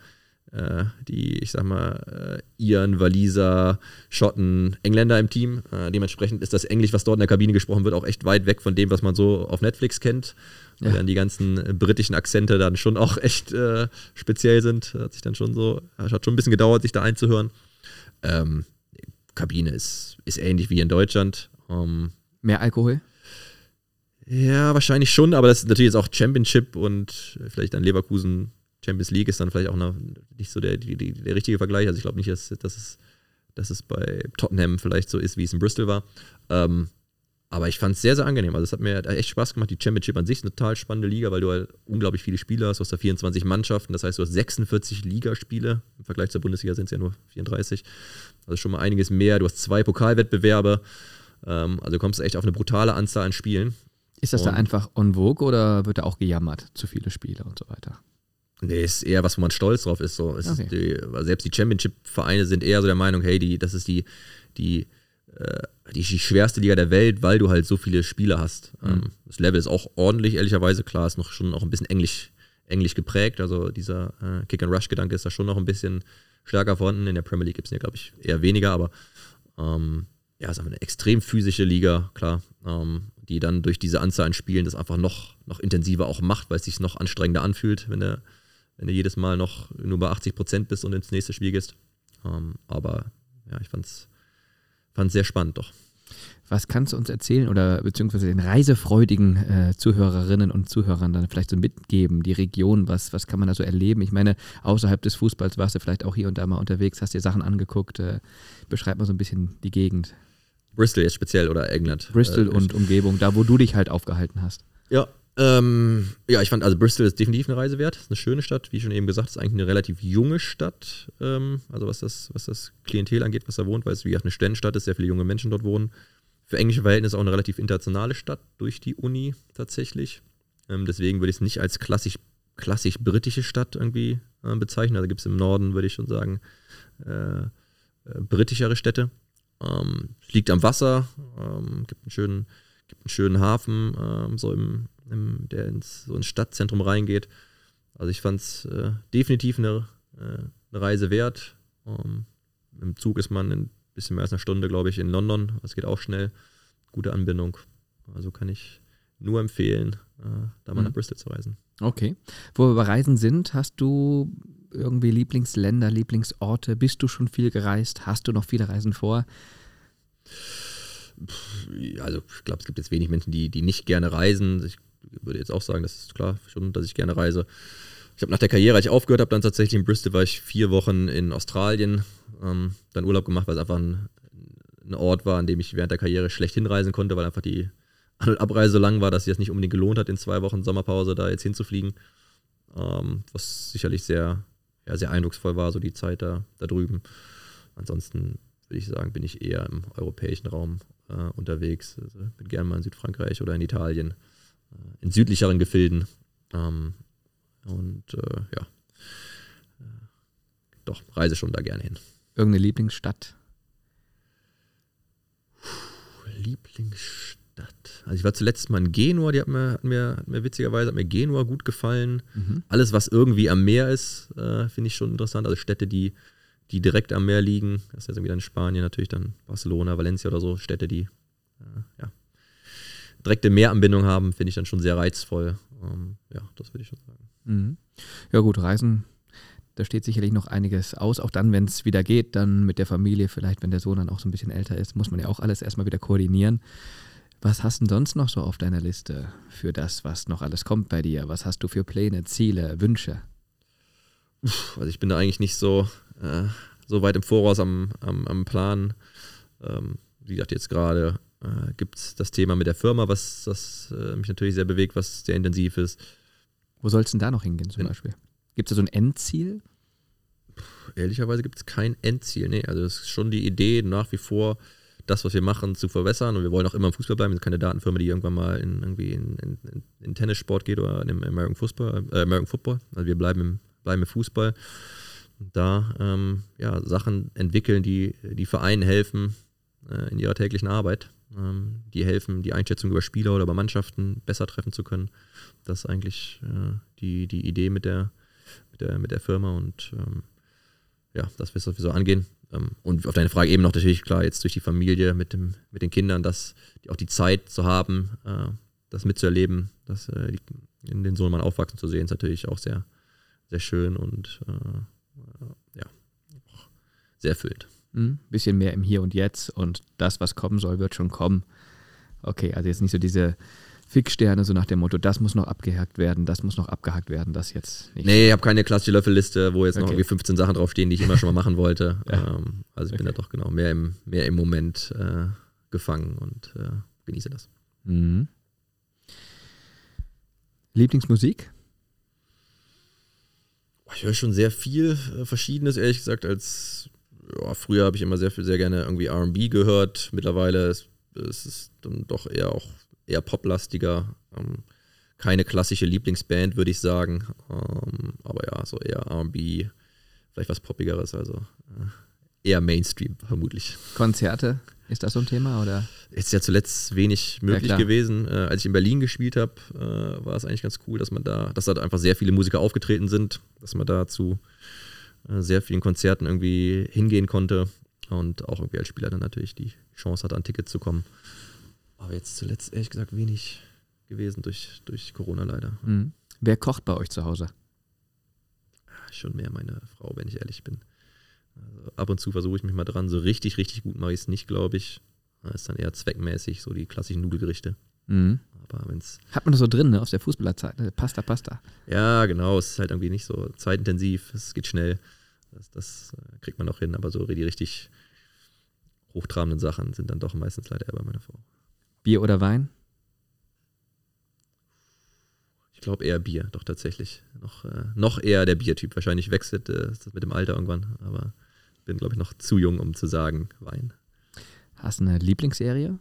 äh, die, ich sag mal, äh, Iren, Waliser, Schotten, Engländer im Team. Äh, dementsprechend ist das Englisch, was dort in der Kabine gesprochen wird, auch echt weit weg von dem, was man so auf Netflix kennt. Weil ja. dann die ganzen britischen Akzente dann schon auch echt äh, speziell sind. Hat sich dann schon so, hat schon ein bisschen gedauert, sich da einzuhören. Ähm, Kabine ist, ist ähnlich wie in Deutschland. Ähm, Mehr Alkohol? Ja, wahrscheinlich schon, aber das ist natürlich jetzt auch Championship und vielleicht dann Leverkusen Champions League ist dann vielleicht auch noch nicht so der, die, der richtige Vergleich. Also ich glaube nicht, dass, dass, es, dass es bei Tottenham vielleicht so ist, wie es in Bristol war. Ähm, aber ich fand es sehr, sehr angenehm. Also es hat mir echt Spaß gemacht. Die Championship an sich ist eine total spannende Liga, weil du halt unglaublich viele Spieler hast. Du hast da 24 Mannschaften. Das heißt, du hast 46 Ligaspiele. Im Vergleich zur Bundesliga sind es ja nur 34. Also schon mal einiges mehr. Du hast zwei Pokalwettbewerbe. Ähm, also du kommst echt auf eine brutale Anzahl an Spielen. Ist das und da einfach on vogue oder wird da auch gejammert? Zu viele Spiele und so weiter? Nee, ist eher was, wo man stolz drauf ist. So. Okay. die, selbst die Championship-Vereine sind eher so der Meinung, hey, die, das ist die, die, äh, die, schwerste Liga der Welt, weil du halt so viele Spieler hast. Mhm. Ähm, das Level ist auch ordentlich, ehrlicherweise. Klar, ist noch schon auch ein bisschen englisch, englisch geprägt. Also dieser äh, Kick-and-Rush-Gedanke ist da schon noch ein bisschen stärker vorhanden. In der Premier League gibt es ja, glaube ich, eher weniger, aber ähm, ja, ist einfach eine extrem physische Liga, klar, ähm, die dann durch diese Anzahl an Spielen das einfach noch, noch intensiver auch macht, weil es sich noch anstrengender anfühlt, wenn der wenn du jedes Mal noch nur bei 80 Prozent bist und ins nächste Spiel gehst. Ähm, aber ja, ich fand es sehr spannend doch. Was kannst du uns erzählen oder beziehungsweise den reisefreudigen äh, Zuhörerinnen und Zuhörern dann vielleicht so mitgeben, die Region, was, was kann man da so erleben? Ich meine, außerhalb des Fußballs warst du vielleicht auch hier und da mal unterwegs, hast dir Sachen angeguckt. Äh, beschreib mal so ein bisschen die Gegend. Bristol jetzt speziell oder England? Bristol äh, und Umgebung, da wo du dich halt aufgehalten hast. Ja, ähm, ja, ich fand, also Bristol ist definitiv eine Reise wert. Ist eine schöne Stadt, wie schon eben gesagt, ist eigentlich eine relativ junge Stadt. Ähm, also was das, was das Klientel angeht, was da wohnt, weil es wie gesagt eine Ständenstadt ist, sehr viele junge Menschen dort wohnen. Für englische Verhältnisse auch eine relativ internationale Stadt durch die Uni tatsächlich. Ähm, deswegen würde ich es nicht als klassisch, klassisch britische Stadt irgendwie äh, bezeichnen. Also gibt es im Norden, würde ich schon sagen, äh, äh, britischere Städte. Ähm, liegt am Wasser, ähm, gibt einen schönen, gibt einen schönen Hafen, ähm, so im, im, der ins, so ins Stadtzentrum reingeht. Also ich fand es äh, definitiv eine, äh, eine, Reise wert. Um, ähm, Im Zug ist man ein bisschen mehr als eine Stunde, glaube ich, in London. Das geht auch schnell. Gute Anbindung. Also kann ich nur empfehlen, äh, da mal mhm. nach Bristol zu reisen. Okay. Wo wir bei Reisen sind, hast du irgendwie Lieblingsländer, Lieblingsorte? Bist du schon viel gereist? Hast du noch viele Reisen vor? Also ich glaube, es gibt jetzt wenig Menschen, die, die nicht gerne reisen. Ich würde jetzt auch sagen, das ist klar schon, dass ich gerne reise. Ich habe nach der Karriere, als ich aufgehört habe, dann tatsächlich in Bristol war ich vier Wochen in Australien, ähm, dann Urlaub gemacht, weil es einfach ein, ein, Ort war, an dem ich während der Karriere schlecht hinreisen konnte, weil einfach die An- und Abreise so lang war, dass sich das nicht unbedingt gelohnt hat, in zwei Wochen Sommerpause da jetzt hinzufliegen. Ähm, was sicherlich sehr, ja, sehr eindrucksvoll war, so die Zeit da, da drüben. Ansonsten würde ich sagen, bin ich eher im europäischen Raum äh, unterwegs. Also bin gerne mal in Südfrankreich oder in Italien in südlicheren Gefilden. Ähm, und äh, ja, äh, doch, reise schon da gerne hin. Irgendeine Lieblingsstadt? Lieblingsstadt. Also ich war zuletzt mal in Genua, die hat mir, hat mir, hat mir witzigerweise hat mir Genua gut gefallen. Mhm. Alles, was irgendwie am Meer ist, äh, finde ich schon interessant. Also Städte, die, die direkt am Meer liegen. Das ist ja so wieder in Spanien natürlich dann Barcelona, Valencia oder so, Städte, die äh, ja, direkte Meeranbindung haben, finde ich dann schon sehr reizvoll. Ähm, ja, das würde ich schon sagen. Mhm. Ja gut, Reisen, da steht sicherlich noch einiges aus. Auch dann, wenn es wieder geht, dann mit der Familie, vielleicht wenn der Sohn dann auch so ein bisschen älter ist, muss man ja auch alles erstmal wieder koordinieren. Was hast du denn sonst noch so auf deiner Liste für das, was noch alles kommt bei dir? Was hast du für Pläne, Ziele, Wünsche? Also ich bin da eigentlich nicht so, äh, so weit im Voraus am, am, am Plan. Ähm, wie gesagt, jetzt gerade äh, gibt es das Thema mit der Firma, was das äh, mich natürlich sehr bewegt, was sehr intensiv ist. Wo soll es denn da noch hingehen zum In, Beispiel? Gibt es da so ein Endziel? Ehrlicherweise gibt es kein Endziel. Nee, also es ist schon die Idee, nach wie vor das, was wir machen, zu verbessern. Und wir wollen auch immer im Fußball bleiben. Wir sind keine Datenfirma, die irgendwann mal in, irgendwie in, in, in Tennissport geht oder im American Football. Äh, American Football. Also wir bleiben im, bleiben im Fußball. Da ähm, ja, Sachen entwickeln, die, die Vereinen helfen äh, in ihrer täglichen Arbeit ähm, die helfen, die Einschätzung über Spieler oder über Mannschaften besser treffen zu können. Das ist eigentlich äh, die, die Idee mit der, mit der, mit der Firma und ähm, ja, das wird sowieso angehen. Ähm, und auf deine Frage eben noch natürlich klar, jetzt durch die Familie mit, dem, mit den Kindern, dass auch die Zeit zu haben, äh, das mitzuerleben, das äh, in den Sohn mal aufwachsen zu sehen, ist natürlich auch sehr, sehr schön und äh, ja, sehr erfüllend. Ein hm? bisschen mehr im Hier und Jetzt und das, was kommen soll, wird schon kommen. Okay, also jetzt nicht so diese Fixsterne, so nach dem Motto, das muss noch abgehakt werden, das muss noch abgehakt werden, das jetzt nicht. Nee, ich habe keine klassische Löffelliste, wo jetzt okay. noch irgendwie 15 Sachen draufstehen, die ich immer schon mal machen wollte. ja. ähm, also ich okay. bin da doch genau mehr im, mehr im Moment äh, gefangen und äh, genieße das. Mhm. Lieblingsmusik? Ich höre schon sehr viel äh, Verschiedenes, ehrlich gesagt. Als ja, früher habe ich immer sehr viel, sehr gerne irgendwie RB gehört. Mittlerweile ist es dann doch eher auch eher poplastiger. Ähm, keine klassische Lieblingsband, würde ich sagen. Ähm, aber ja, so eher RB, vielleicht was Poppigeres, also äh, eher Mainstream vermutlich. Konzerte, ist das so ein Thema? Oder? Ist ja zuletzt wenig möglich ja, gewesen. Äh, als ich in Berlin gespielt habe, äh, war es eigentlich ganz cool, dass man da, dass da einfach sehr viele Musiker aufgetreten sind, dass man da zu äh, sehr vielen Konzerten irgendwie hingehen konnte und auch irgendwie als Spieler dann natürlich die Chance hatte, an Tickets zu kommen. Aber jetzt zuletzt ehrlich gesagt wenig gewesen durch, durch Corona leider. Mhm. Wer kocht bei euch zu Hause? Schon mehr meine Frau, wenn ich ehrlich bin. Also ab und zu versuche ich mich mal dran. So richtig, richtig gut mache ich es nicht, glaube ich. Das ist dann eher zweckmäßig, so die klassischen Nudelgerichte. Mhm. Aber wenn's Hat man das so drin, ne, aus der Fußballerzeit. Ne? Pasta, Pasta. Ja, genau. Es ist halt irgendwie nicht so zeitintensiv. Es geht schnell. Das, das äh, kriegt man auch hin. Aber so die richtig hochtrabenden Sachen sind dann doch meistens leider eher bei meiner Frau. Bier oder Wein? Ich glaube eher Bier, doch tatsächlich. Noch, äh, noch eher der Biertyp. Wahrscheinlich wechselt äh, das mit dem Alter irgendwann, aber bin, glaube ich, noch zu jung, um zu sagen Wein. Hast du eine Lieblingsserie?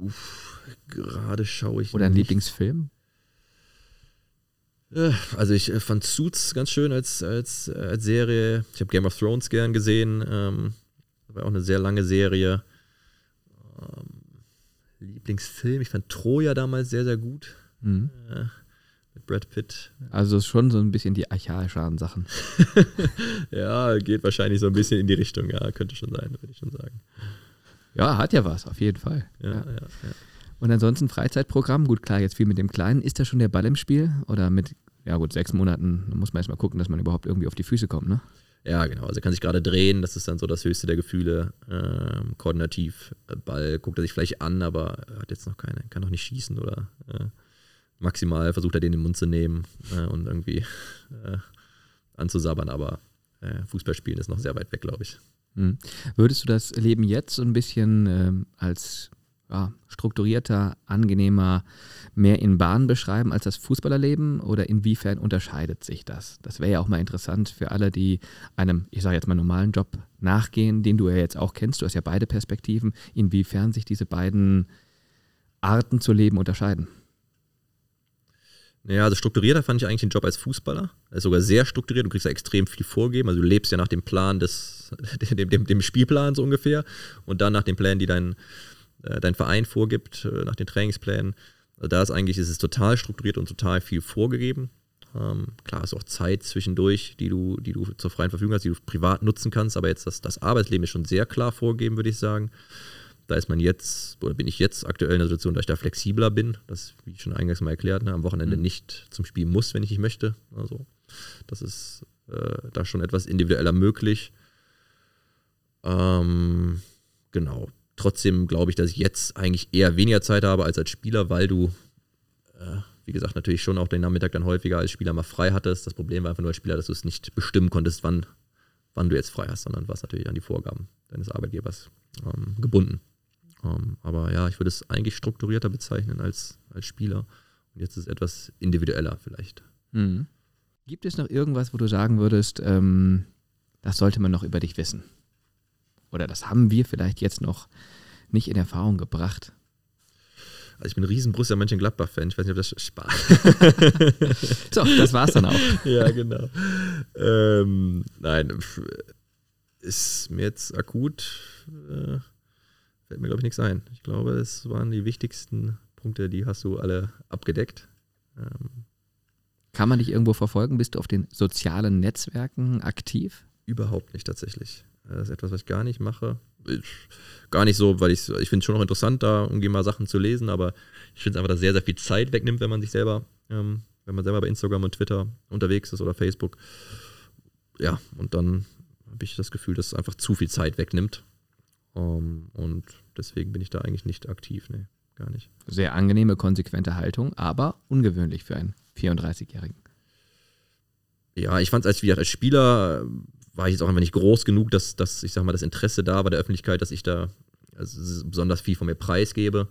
Uff, gerade schaue ich. Oder ein Lieblingsfilm? Äh, also ich äh, fand Suits ganz schön als, als, als Serie. Ich habe Game of Thrones gern gesehen. Ähm, war auch eine sehr lange Serie. Ähm, Lieblingsfilm, ich fand Troja damals sehr, sehr gut. Mhm. Äh, mit Brad Pitt. Also schon so ein bisschen die archaischeren Sachen. ja, geht wahrscheinlich so ein bisschen in die Richtung, ja, könnte schon sein, würde ich schon sagen. Ja, hat ja was, auf jeden Fall. Ja, ja. Und ansonsten Freizeitprogramm, gut, klar, jetzt viel mit dem Kleinen. Ist da schon der Ball im Spiel? Oder mit, ja gut, sechs Monaten, da muss man erstmal gucken, dass man überhaupt irgendwie auf die Füße kommt, ne? Ja, genau. Also er kann sich gerade drehen, das ist dann so das höchste der Gefühle. Ähm, koordinativ, äh, Ball guckt er sich vielleicht an, aber er hat jetzt noch keine, kann noch nicht schießen oder äh, maximal versucht er den in den Mund zu nehmen äh, und irgendwie äh, anzusabbern, aber äh, Fußballspielen ist noch sehr weit weg, glaube ich. Mhm. Würdest du das Leben jetzt so ein bisschen ähm, als ja, strukturierter, angenehmer, mehr in Bahnen beschreiben als das Fußballerleben oder inwiefern unterscheidet sich das? Das wäre ja auch mal interessant für alle, die einem, ich sage jetzt mal, normalen Job nachgehen, den du ja jetzt auch kennst. Du hast ja beide Perspektiven, inwiefern sich diese beiden Arten zu leben unterscheiden. Naja, also strukturierter fand ich eigentlich den Job als Fußballer. Er ist sogar sehr strukturiert, du kriegst ja extrem viel vorgeben. Also du lebst ja nach dem Plan des, dem, dem, dem Spielplan so ungefähr und dann nach den Plänen, die dein äh, dein Verein vorgibt, äh, nach den Trainingsplänen. Also da ist eigentlich, ist es total strukturiert und total viel vorgegeben. Ähm, klar ist auch Zeit zwischendurch, die du, die du zur freien Verfügung hast, die du privat nutzen kannst, aber jetzt das, das Arbeitsleben ist schon sehr klar vorgegeben, würde ich sagen. Da ist man jetzt, oder bin ich jetzt aktuell in der Situation, dass ich da flexibler bin, dass, wie ich schon eingangs mal erklärt habe, am Wochenende mhm. nicht zum Spiel muss, wenn ich nicht möchte. Also das ist äh, da schon etwas individueller möglich. Ähm, genau. Trotzdem glaube ich, dass ich jetzt eigentlich eher weniger Zeit habe als als Spieler, weil du, äh, wie gesagt, natürlich schon auch den Nachmittag dann häufiger als Spieler mal frei hattest. Das Problem war einfach nur als Spieler, dass du es nicht bestimmen konntest, wann, wann du jetzt frei hast, sondern warst natürlich an die Vorgaben deines Arbeitgebers ähm, gebunden. Ähm, aber ja, ich würde es eigentlich strukturierter bezeichnen als, als Spieler. Und jetzt ist es etwas individueller vielleicht. Mhm. Gibt es noch irgendwas, wo du sagen würdest, ähm, das sollte man noch über dich wissen? oder das haben wir vielleicht jetzt noch nicht in Erfahrung gebracht? Also ich bin ein riesen Borussia Mönchengladbach-Fan. Ich weiß nicht, ob das Spaß. so, das war's dann auch. ja, genau. Ähm, nein, ist mir jetzt akut, äh, fällt mir glaube ich nichts ein. Ich glaube, es waren die wichtigsten Punkte, die hast du alle abgedeckt. Ähm, Kann man dich irgendwo verfolgen? Bist du auf den sozialen Netzwerken aktiv? Überhaupt nicht tatsächlich. Das ist etwas, was ich gar nicht mache. Ich, gar nicht so, weil ich ich finde es schon noch interessant, da irgendwie mal Sachen zu lesen, aber ich finde es einfach, dass sehr, sehr viel Zeit wegnimmt, wenn man sich selber, ähm, wenn man selber bei Instagram und Twitter unterwegs ist oder Facebook. Ja, und dann habe ich das Gefühl, dass es einfach zu viel Zeit wegnimmt. Um, und deswegen bin ich da eigentlich nicht aktiv, nee, gar nicht. Sehr angenehme, konsequente Haltung, aber ungewöhnlich für einen 34-Jährigen. Ja, ich fand es als, als Spieler war ich jetzt auch einfach nicht groß genug, dass, dass ich sag mal, das Interesse da war der Öffentlichkeit, dass ich da also besonders viel von mir preisgebe.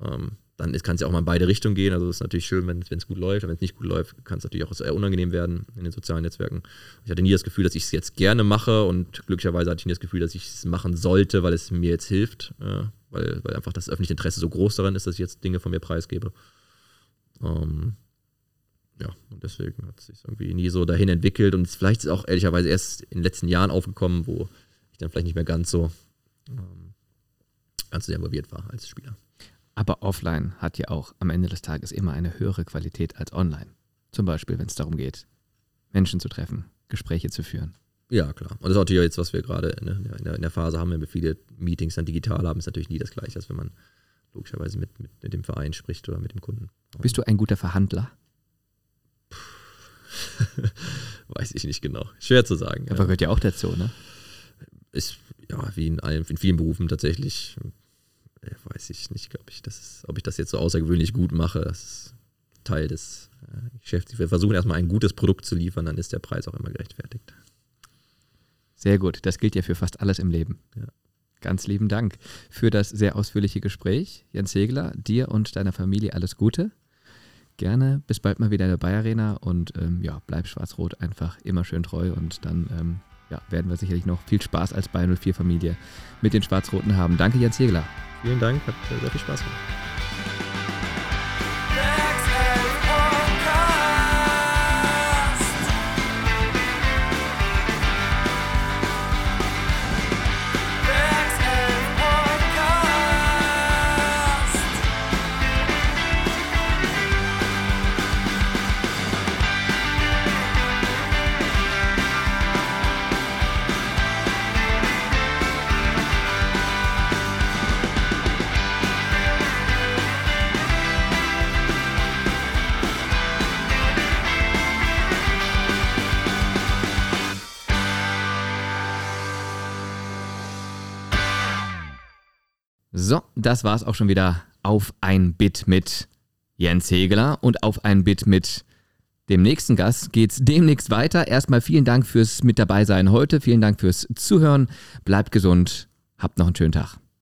Ähm, dann kann es ja auch mal in beide Richtungen gehen. Also es ist natürlich schön, wenn es gut läuft, aber wenn es nicht gut läuft, kann es natürlich auch sehr unangenehm werden in den sozialen Netzwerken. Ich hatte nie das Gefühl, dass ich es jetzt gerne mache und glücklicherweise hatte ich nie das Gefühl, dass ich es machen sollte, weil es mir jetzt hilft, äh, weil, weil einfach das öffentliche Interesse so groß daran ist, dass ich jetzt Dinge von mir preisgebe. Ähm, ja, und deswegen hat es sich irgendwie nie so dahin entwickelt und vielleicht ist es auch ehrlicherweise erst in den letzten Jahren aufgekommen, wo ich dann vielleicht nicht mehr ganz so ähm, ganz so involviert war als Spieler. Aber offline hat ja auch am Ende des Tages immer eine höhere Qualität als online. Zum Beispiel, wenn es darum geht, Menschen zu treffen, Gespräche zu führen. Ja, klar. Und das ist natürlich jetzt, was wir gerade in der, in der Phase haben, wenn wir viele Meetings dann digital haben, ist natürlich nie das Gleiche, als wenn man logischerweise mit, mit, mit dem Verein spricht oder mit dem Kunden. Bist du ein guter Verhandler? Weiß ich nicht genau. Schwer zu sagen. Aber ja. gehört ja auch dazu, ne? Ist ja wie in, allen, in vielen Berufen tatsächlich weiß ich nicht, ob ich das, ob ich das jetzt so außergewöhnlich gut mache. Das ist Teil des äh, Geschäfts. Wir versuchen erstmal ein gutes Produkt zu liefern, dann ist der Preis auch immer gerechtfertigt. Sehr gut. Das gilt ja für fast alles im Leben. Ja. Ganz lieben Dank für das sehr ausführliche Gespräch. Jens Segler, dir und deiner Familie alles Gute. Gerne bis bald mal wieder in der Bayer Arena und ähm, ja, bleib schwarz-rot einfach immer schön treu und dann ähm, ja, werden wir sicherlich noch viel Spaß als Bayern 04 Familie mit den Schwarz-Roten haben. Danke, Jens Segler. Vielen Dank, hat sehr viel Spaß gemacht. Das war's auch schon wieder auf ein Bit mit Jens Hegeler und auf ein Bit mit dem nächsten Gast geht's demnächst weiter. Erstmal vielen Dank fürs mit dabei sein heute, vielen Dank fürs Zuhören. Bleibt gesund, habt noch einen schönen Tag.